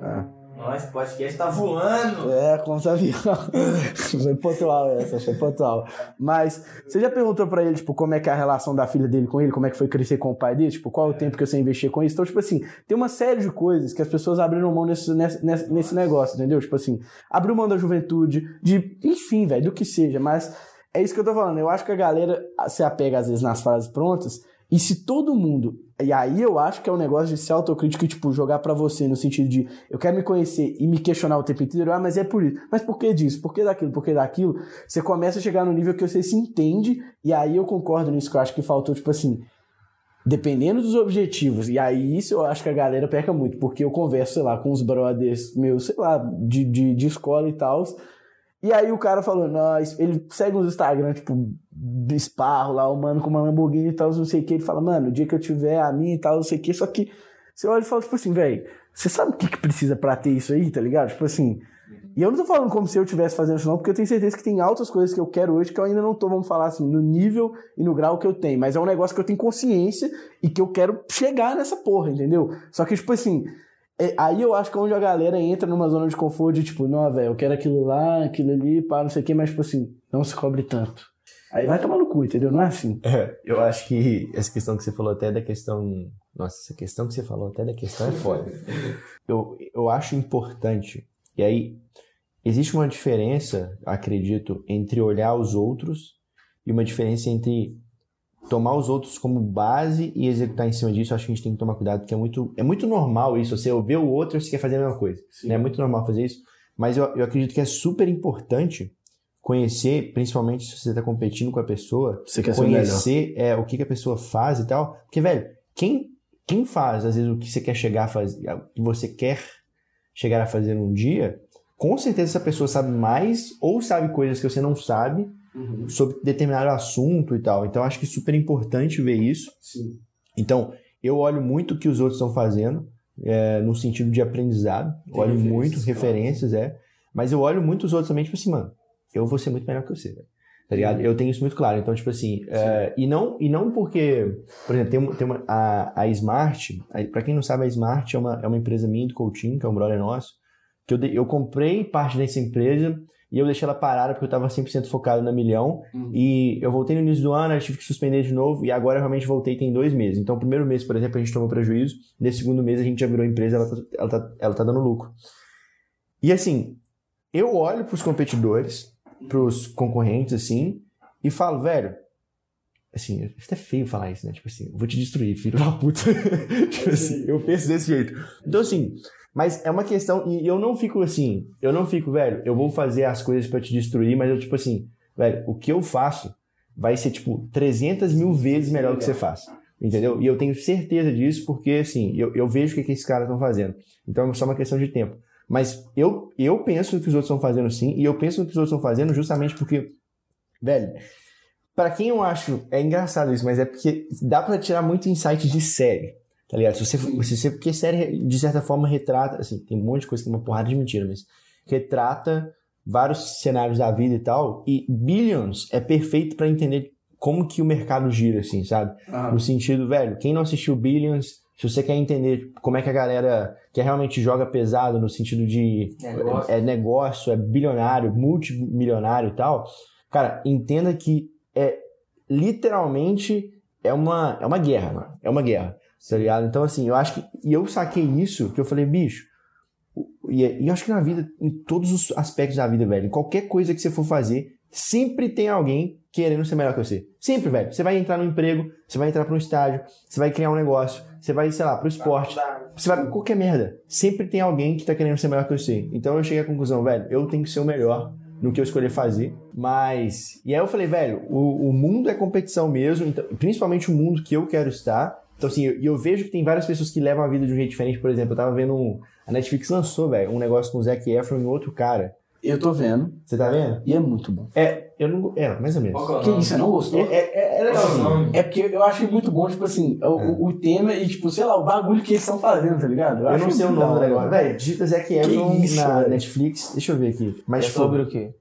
Ah. Nossa, esse podcast tá voando. É, como avião. foi pontual essa, foi pontual. Mas você já perguntou pra ele, tipo, como é que é a relação da filha dele com ele, como é que foi crescer com o pai dele, tipo, qual é o tempo que você investiu com isso? Então, tipo assim, tem uma série de coisas que as pessoas abriram mão nesse, nesse, nesse negócio, entendeu? Tipo assim, abriu mão da juventude, de, enfim, velho, do que seja, mas é isso que eu tô falando. Eu acho que a galera se apega às vezes nas frases prontas e se todo mundo. E aí eu acho que é um negócio de ser autocrítico e, tipo, jogar para você no sentido de eu quero me conhecer e me questionar o tempo inteiro. Ah, mas é por isso. Mas por que disso? Por que daquilo? Por que daquilo? Você começa a chegar no nível que você se entende. E aí eu concordo nisso que eu acho que faltou, tipo assim. Dependendo dos objetivos. E aí isso eu acho que a galera peca muito. Porque eu converso, sei lá, com os brothers meus, sei lá, de, de, de escola e tal E aí o cara falou, não, ele segue uns Instagram, tipo, do esparro lá, o mano com uma Lamborghini e tal, não sei o que. Ele fala, mano, o dia que eu tiver a minha e tal, não sei o que. Só que você olha e fala, tipo assim, velho, você sabe o que, que precisa pra ter isso aí, tá ligado? Tipo assim. E eu não tô falando como se eu estivesse fazendo isso, não, porque eu tenho certeza que tem altas coisas que eu quero hoje que eu ainda não tô, vamos falar assim, no nível e no grau que eu tenho. Mas é um negócio que eu tenho consciência e que eu quero chegar nessa porra, entendeu? Só que, tipo assim, é, aí eu acho que é onde a galera entra numa zona de conforto de tipo, não, velho, eu quero aquilo lá, aquilo ali, pá, não sei o quê, mas, tipo assim, não se cobre tanto. Aí vai tomar no cu, entendeu? Não é assim. É, eu acho que essa questão que você falou até da questão. Nossa, essa questão que você falou até da questão é foda. eu, eu acho importante. E aí, existe uma diferença, acredito, entre olhar os outros e uma diferença entre tomar os outros como base e executar em cima disso. Eu acho que a gente tem que tomar cuidado, porque é muito, é muito normal isso. Você vê o outro e você quer fazer a mesma coisa. Né? É muito normal fazer isso. Mas eu, eu acredito que é super importante conhecer, principalmente se você está competindo com a pessoa, você quer conhecer é, o que, que a pessoa faz e tal. Porque, velho, quem, quem faz, às vezes, o que você quer chegar a fazer, o que você quer chegar a fazer um dia, com certeza essa pessoa sabe mais ou sabe coisas que você não sabe uhum. sobre determinado assunto e tal. Então, acho que é super importante ver isso. Sim. Então, eu olho muito o que os outros estão fazendo, é, no sentido de aprendizado. Tem olho muito referências, claro. é. Mas eu olho muito os outros também, tipo assim, mano, eu vou ser muito melhor que você, Tá ligado? Eu tenho isso muito claro. Então, tipo assim, é, e, não, e não porque, por exemplo, tem, tem uma, a, a Smart, para quem não sabe, a Smart é uma, é uma empresa minha do coaching, que é um brother nosso, que eu, eu comprei parte dessa empresa e eu deixei ela parada porque eu estava 100% focado na milhão. Uhum. E eu voltei no início do ano, eu tive que suspender de novo e agora eu realmente voltei tem dois meses. Então, o primeiro mês, por exemplo, a gente tomou prejuízo, nesse segundo mês a gente já virou empresa, ela, tá, ela, tá, ela tá dando lucro. E assim, eu olho para os competidores pros concorrentes, assim, e falo, velho, assim, é até feio falar isso, né? Tipo assim, vou te destruir, filho da puta. tipo assim, eu penso desse jeito. Então, assim, mas é uma questão, e eu não fico assim, eu não fico, velho, eu vou fazer as coisas para te destruir, mas eu, tipo assim, velho, o que eu faço vai ser, tipo, 300 mil vezes melhor do que você faz. Entendeu? E eu tenho certeza disso porque, assim, eu, eu vejo o que, que esses caras estão fazendo. Então é só uma questão de tempo. Mas eu, eu penso no que os outros estão fazendo sim, e eu penso no que os outros estão fazendo justamente porque, velho, para quem eu acho, é engraçado isso, mas é porque dá para tirar muito insight de série, tá ligado? Se você, se você, porque série, de certa forma, retrata, assim, tem um monte de coisa que é uma porrada de mentira, mas retrata vários cenários da vida e tal, e Billions é perfeito para entender como que o mercado gira, assim, sabe? Ah. No sentido, velho, quem não assistiu Billions se você quer entender como é que a galera que realmente joga pesado no sentido de negócio. É, é negócio, é bilionário, multimilionário e tal, cara, entenda que é literalmente é uma, é uma guerra, mano. É uma guerra, tá ligado? Então, assim, eu acho que. E eu saquei isso, que eu falei, bicho. E, e eu acho que na vida, em todos os aspectos da vida, velho, qualquer coisa que você for fazer, sempre tem alguém querendo ser melhor que você. Sempre, velho. Você vai entrar no emprego, você vai entrar para um estágio, você vai criar um negócio, você vai, sei lá, pro esporte, você vai pra qualquer merda. Sempre tem alguém que tá querendo ser melhor que você. Então eu cheguei à conclusão, velho, eu tenho que ser o melhor no que eu escolher fazer. Mas. E aí eu falei, velho, o, o mundo é competição mesmo, então, principalmente o mundo que eu quero estar. Então, assim, eu, eu vejo que tem várias pessoas que levam a vida de um jeito diferente. Por exemplo, eu tava vendo um. A Netflix lançou, velho, um negócio com o Zac Efron e outro cara. Eu tô vendo. Você tá vendo? E é muito bom. É, eu não. É, mais ou menos. Que isso, você não gostou? É, é, é legalzinho. É porque eu acho muito bom, tipo assim, o, é. o, tema e, tipo, sei lá, o bagulho que eles estão fazendo, tá ligado? Eu, eu não sei o nome do negócio. Véi, digita Zac Efron na véio? Netflix. Deixa eu ver aqui. Mas é sobre o quê?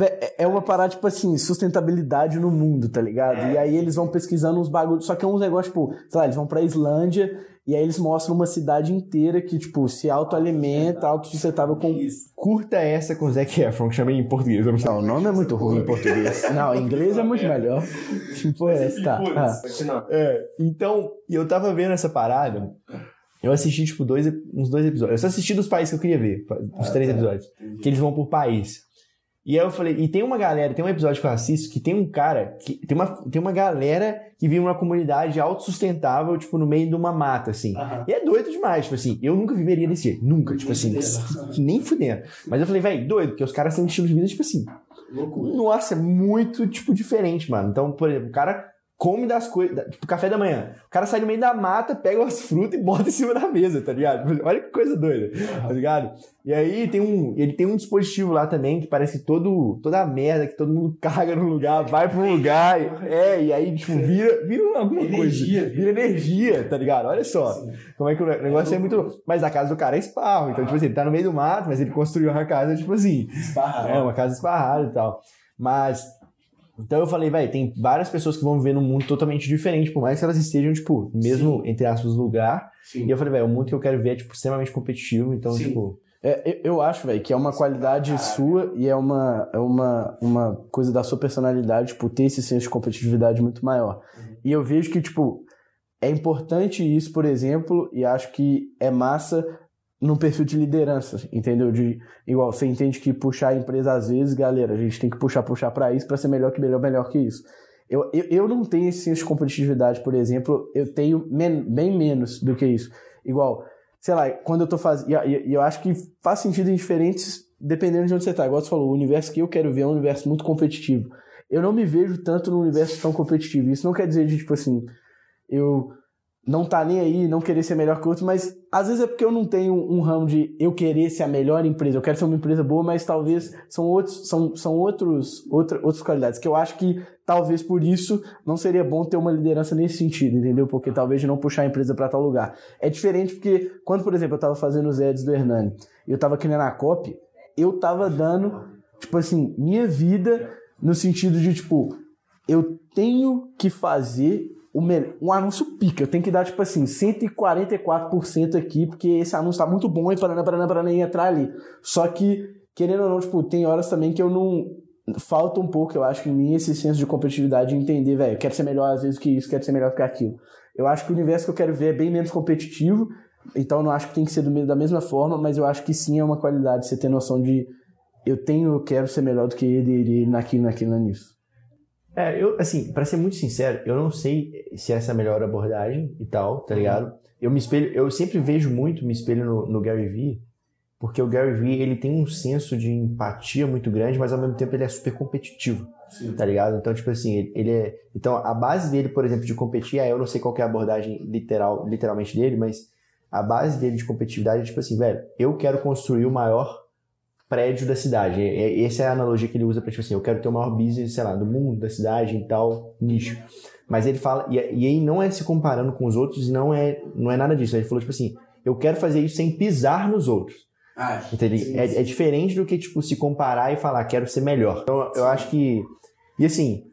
É, é uma parada, tipo assim, sustentabilidade no mundo, tá ligado? É. E aí eles vão pesquisando uns bagulhos. Só que é uns negócios, tipo, sei lá, eles vão pra Islândia e aí eles mostram uma cidade inteira que, tipo, se autoalimenta, autossustentável com. Curta essa com o Zac Efron, que chamei em português. Não, não, o nome é muito ruim em português. Não, em inglês é muito melhor. Tipo, é, tá. Ah. É, então, eu tava vendo essa parada. Eu assisti, tipo, dois, uns dois episódios. Eu só assisti dos países que eu queria ver, os ah, três tá. episódios. Que eles vão por país. E aí eu falei, e tem uma galera, tem um episódio que eu assisto que tem um cara, que tem uma, tem uma galera que vive numa comunidade autossustentável, tipo, no meio de uma mata, assim. Uhum. E é doido demais, tipo assim, eu nunca viveria desse jeito, nunca, tipo assim, nem fudendo. Mas eu falei, velho, doido, porque os caras têm um estilo de vida, tipo assim, Loucura. nossa, é muito, tipo, diferente, mano. Então, por exemplo, o cara come das coisas, tipo, café da manhã. O cara sai no meio da mata, pega umas frutas e bota em cima da mesa, tá ligado? Olha que coisa doida, tá ligado? E aí tem um, ele tem um dispositivo lá também que parece que todo, toda a merda que todo mundo caga no lugar, vai pro lugar, é, e aí, tipo, vira, vira alguma energia, coisa. Vira energia, tá ligado? Olha só. Sim. Como é que o negócio é, é muito. Mas a casa do cara é esparro, então, tipo assim, ele tá no meio do mato, mas ele construiu uma casa, tipo assim. Esparrada. É, uma casa esparrada e tal. Mas então eu falei, velho, tem várias pessoas que vão viver num mundo totalmente diferente, por mais que elas estejam, tipo, mesmo, Sim. entre aspas, lugar. Sim. E eu falei, velho, o mundo que eu quero ver é, tipo, extremamente competitivo, então, Sim. tipo. É, eu acho, velho, que é uma qualidade sua e é uma, é uma, uma coisa da sua personalidade, tipo, ter esse senso de competitividade muito maior. Uhum. E eu vejo que, tipo, é importante isso, por exemplo, e acho que é massa no perfil de liderança, entendeu? De igual você entende que puxar a empresa às vezes, galera, a gente tem que puxar, puxar para isso para ser melhor que melhor, melhor que isso. Eu, eu, eu não tenho esse senso de competitividade, por exemplo, eu tenho men bem menos do que isso. Igual, sei lá, quando eu tô fazendo. E eu, eu acho que faz sentido em diferentes, dependendo de onde você tá. Igual você falou, o universo que eu quero ver é um universo muito competitivo. Eu não me vejo tanto no universo tão competitivo. Isso não quer dizer de, tipo assim, eu não tá nem aí, não querer ser melhor que outro, mas às vezes é porque eu não tenho um ramo de eu querer ser a melhor empresa, eu quero ser uma empresa boa, mas talvez são outros, são, são outros, outra, outras qualidades que eu acho que talvez por isso não seria bom ter uma liderança nesse sentido, entendeu? Porque talvez não puxar a empresa para tal lugar. É diferente porque quando, por exemplo, eu tava fazendo os ads do Hernani, eu tava criando a copy, eu tava dando, tipo assim, minha vida no sentido de, tipo, eu tenho que fazer um anúncio pica. Eu tenho que dar, tipo assim, 144% aqui, porque esse anúncio tá muito bom e para para para nem entrar ali. Só que, querendo ou não, tipo, tem horas também que eu não. Falta um pouco, eu acho, em mim, esse senso de competitividade de entender, velho, quero ser melhor às vezes que isso, quero ser melhor que aquilo. Eu acho que o universo que eu quero ver é bem menos competitivo, então não acho que tem que ser do, da mesma forma, mas eu acho que sim é uma qualidade você ter noção de eu tenho, eu quero ser melhor do que ele, ele naquilo, naquilo, nisso. É, eu, assim, para ser muito sincero, eu não sei se essa é a melhor abordagem e tal, tá ligado? Uhum. Eu me espelho, eu sempre vejo muito, me espelho no, no Gary Vee, porque o Gary Vee, ele tem um senso de empatia muito grande, mas ao mesmo tempo ele é super competitivo, Sim. tá ligado? Então, tipo assim, ele, ele, é... Então, a base dele, por exemplo, de competir, aí eu não sei qual é a abordagem literal, literalmente dele, mas a base dele de competitividade é tipo assim, velho, eu quero construir o maior prédio da cidade. Essa é a analogia que ele usa para tipo assim, eu quero ter o maior business, sei lá, do mundo, da cidade e tal nicho. Mas ele fala, e, e aí não é se comparando com os outros, não é, não é nada disso. Ele falou tipo assim, eu quero fazer isso sem pisar nos outros. Ah, Entende? É, é, diferente do que tipo se comparar e falar quero ser melhor. Então eu acho que e assim,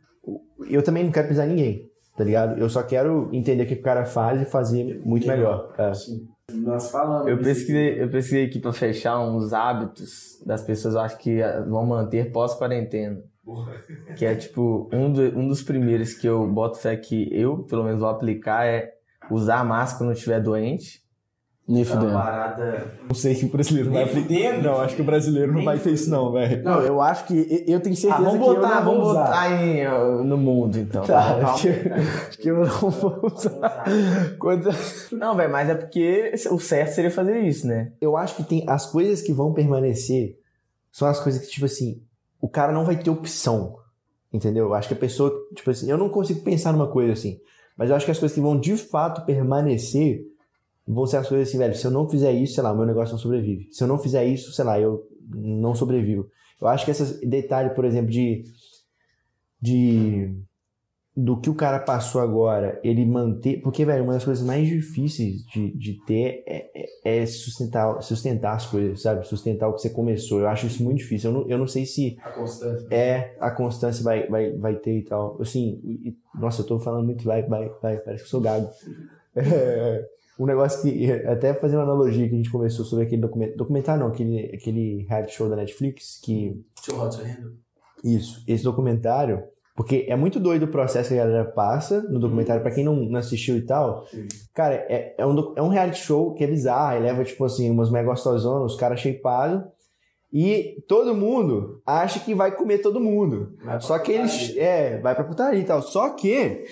eu também não quero pisar em ninguém, tá ligado? Eu só quero entender o que o cara faz e fazer muito melhor. É. Sim. Nós falamos. Eu pesquisei, eu pesquisei aqui para fechar uns hábitos das pessoas, eu acho que vão manter pós-quarentena. Que é tipo, um, do, um dos primeiros que eu boto fé que eu, pelo menos, vou aplicar é usar máscara quando estiver doente. Nem fudendo. Parada... Não sei que o brasileiro Nem vai fudendo. Não, acho que o brasileiro não vai ter isso, não, velho. Não, eu acho que. Eu tenho certeza ah, vamos que botar, eu não vamos vou botar aí no mundo, então. Tá, tá acho, que, acho que eu não vou usar. Quando... Não, velho, mas é porque o certo seria fazer isso, né? Eu acho que tem as coisas que vão permanecer são as coisas que, tipo assim, o cara não vai ter opção. Entendeu? Eu acho que a pessoa, tipo assim, eu não consigo pensar numa coisa assim. Mas eu acho que as coisas que vão de fato permanecer vão ser as coisas assim, velho, se eu não fizer isso, sei lá, o meu negócio não sobrevive. Se eu não fizer isso, sei lá, eu não sobrevivo. Eu acho que esse detalhe, por exemplo, de, de do que o cara passou agora, ele manter. Porque, velho, uma das coisas mais difíceis de, de ter é, é, é, sustentar, sustentar as coisas, sabe? Sustentar o que você começou. Eu acho isso muito difícil. Eu não, eu não sei se. A constância. É, a constância vai, vai, vai ter e tal. Assim, e, nossa, eu tô falando muito, vai, vai, vai, parece que eu sou gago. É, um negócio que, até fazer uma analogia que a gente começou sobre aquele documentário, documentário não, aquele, aquele reality show da Netflix, que... Isso, esse documentário, porque é muito doido o processo que a galera passa no documentário, para quem não, não, assistiu e tal. Sim. Cara, é, é, um, é um reality show que é bizarro, ele leva, tipo assim, umas mega gostosonas, os caras shapeados, e todo mundo acha que vai comer todo mundo. Só que eles. É, vai pra putaria e tal. Só que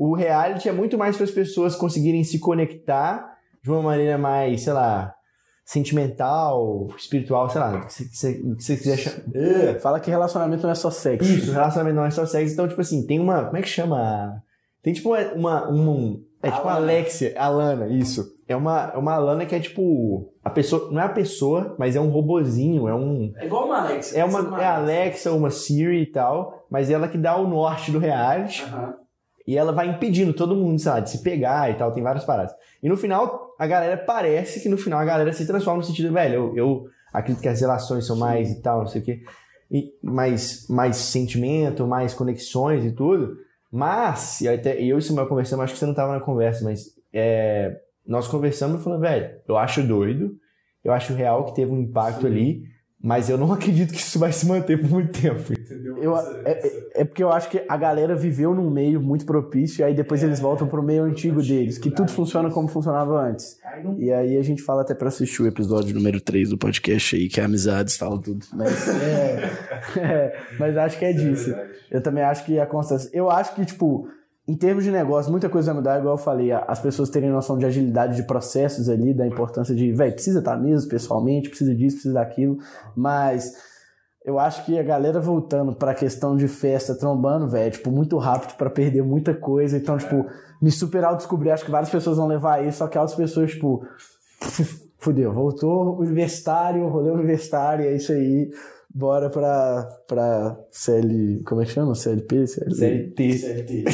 o reality é muito mais para as pessoas conseguirem se conectar de uma maneira mais, sei lá, sentimental, espiritual, sei lá, o que você quiser chamar. É. Fala que relacionamento não é só sexo. Isso, relacionamento não é só sexo. Então, tipo assim, tem uma. Como é que chama? Tem tipo uma. uma, uma é tipo uma Alexia, Alana, isso. É uma, é uma Alana que é tipo. A pessoa. Não é a pessoa, mas é um robozinho, é um. É igual uma Alexa. É uma, é a Alexa, uma Siri e tal, mas ela que dá o norte do reality. Aham. E ela vai impedindo todo mundo, sei lá, de se pegar e tal, tem várias paradas. E no final, a galera parece que no final a galera se transforma no sentido, velho, eu, eu acredito que as relações são mais e tal, não sei o quê. E mais, mais sentimento, mais conexões e tudo. Mas, e até eu e o Samuel conversamos, acho que você não tava na conversa, mas é, nós conversamos e falamos, velho, eu acho doido, eu acho real que teve um impacto ali, mas eu não acredito que isso vai se manter por muito tempo, entendeu? Eu, é, é- é porque eu acho que a galera viveu num meio muito propício e aí depois eles voltam pro meio antigo deles, que tudo funciona como funcionava antes. E aí a gente fala até pra assistir o episódio número 3 do podcast aí, que é amizades, fala tudo. Mas, é, é, mas acho que é disso. Eu também acho que a constância. Eu acho que, tipo, em termos de negócio, muita coisa vai mudar, igual eu falei, a- as pessoas terem noção de agilidade de processos ali, da importância de, velho, precisa estar mesmo pessoalmente, precisa disso, precisa daquilo, mas eu acho que a galera voltando pra questão de festa, trombando, velho, é, tipo, muito rápido pra perder muita coisa, então, tipo, me superar ao descobrir, acho que várias pessoas vão levar isso, só que outras pessoas, tipo, fudeu, voltou universitário, rolê universitário, é isso aí. Bora pra, pra CL. Como é que chama? CLP? CLT. CLT.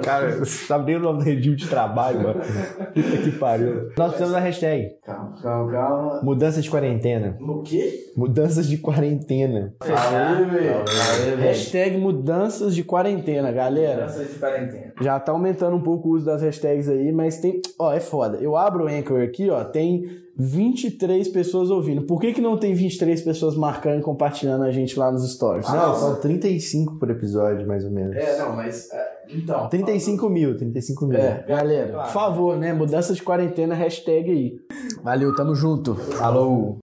Cara, você sabe nem o nome do regime de trabalho, mano. Puta que pariu. Nós precisamos da hashtag. Calma, calma, calma. Mudança de quarentena. O quê? Mudanças de quarentena. Aí, velho. Hashtag mudanças de quarentena, galera. de quarentena. Já tá aumentando um pouco o uso das hashtags aí, mas tem. Ó, é foda. Eu abro o Anchor aqui, ó, tem 23 pessoas ouvindo. Por que, que não tem 23 pessoas marcando e compartilhando a gente lá nos stories? Não, são 35 por episódio, mais ou menos. É, não, mas. Então. 35 mil, 35 mil. É, galera, por favor, né? Mudança de quarentena, hashtag aí. Valeu, tamo junto. Falou.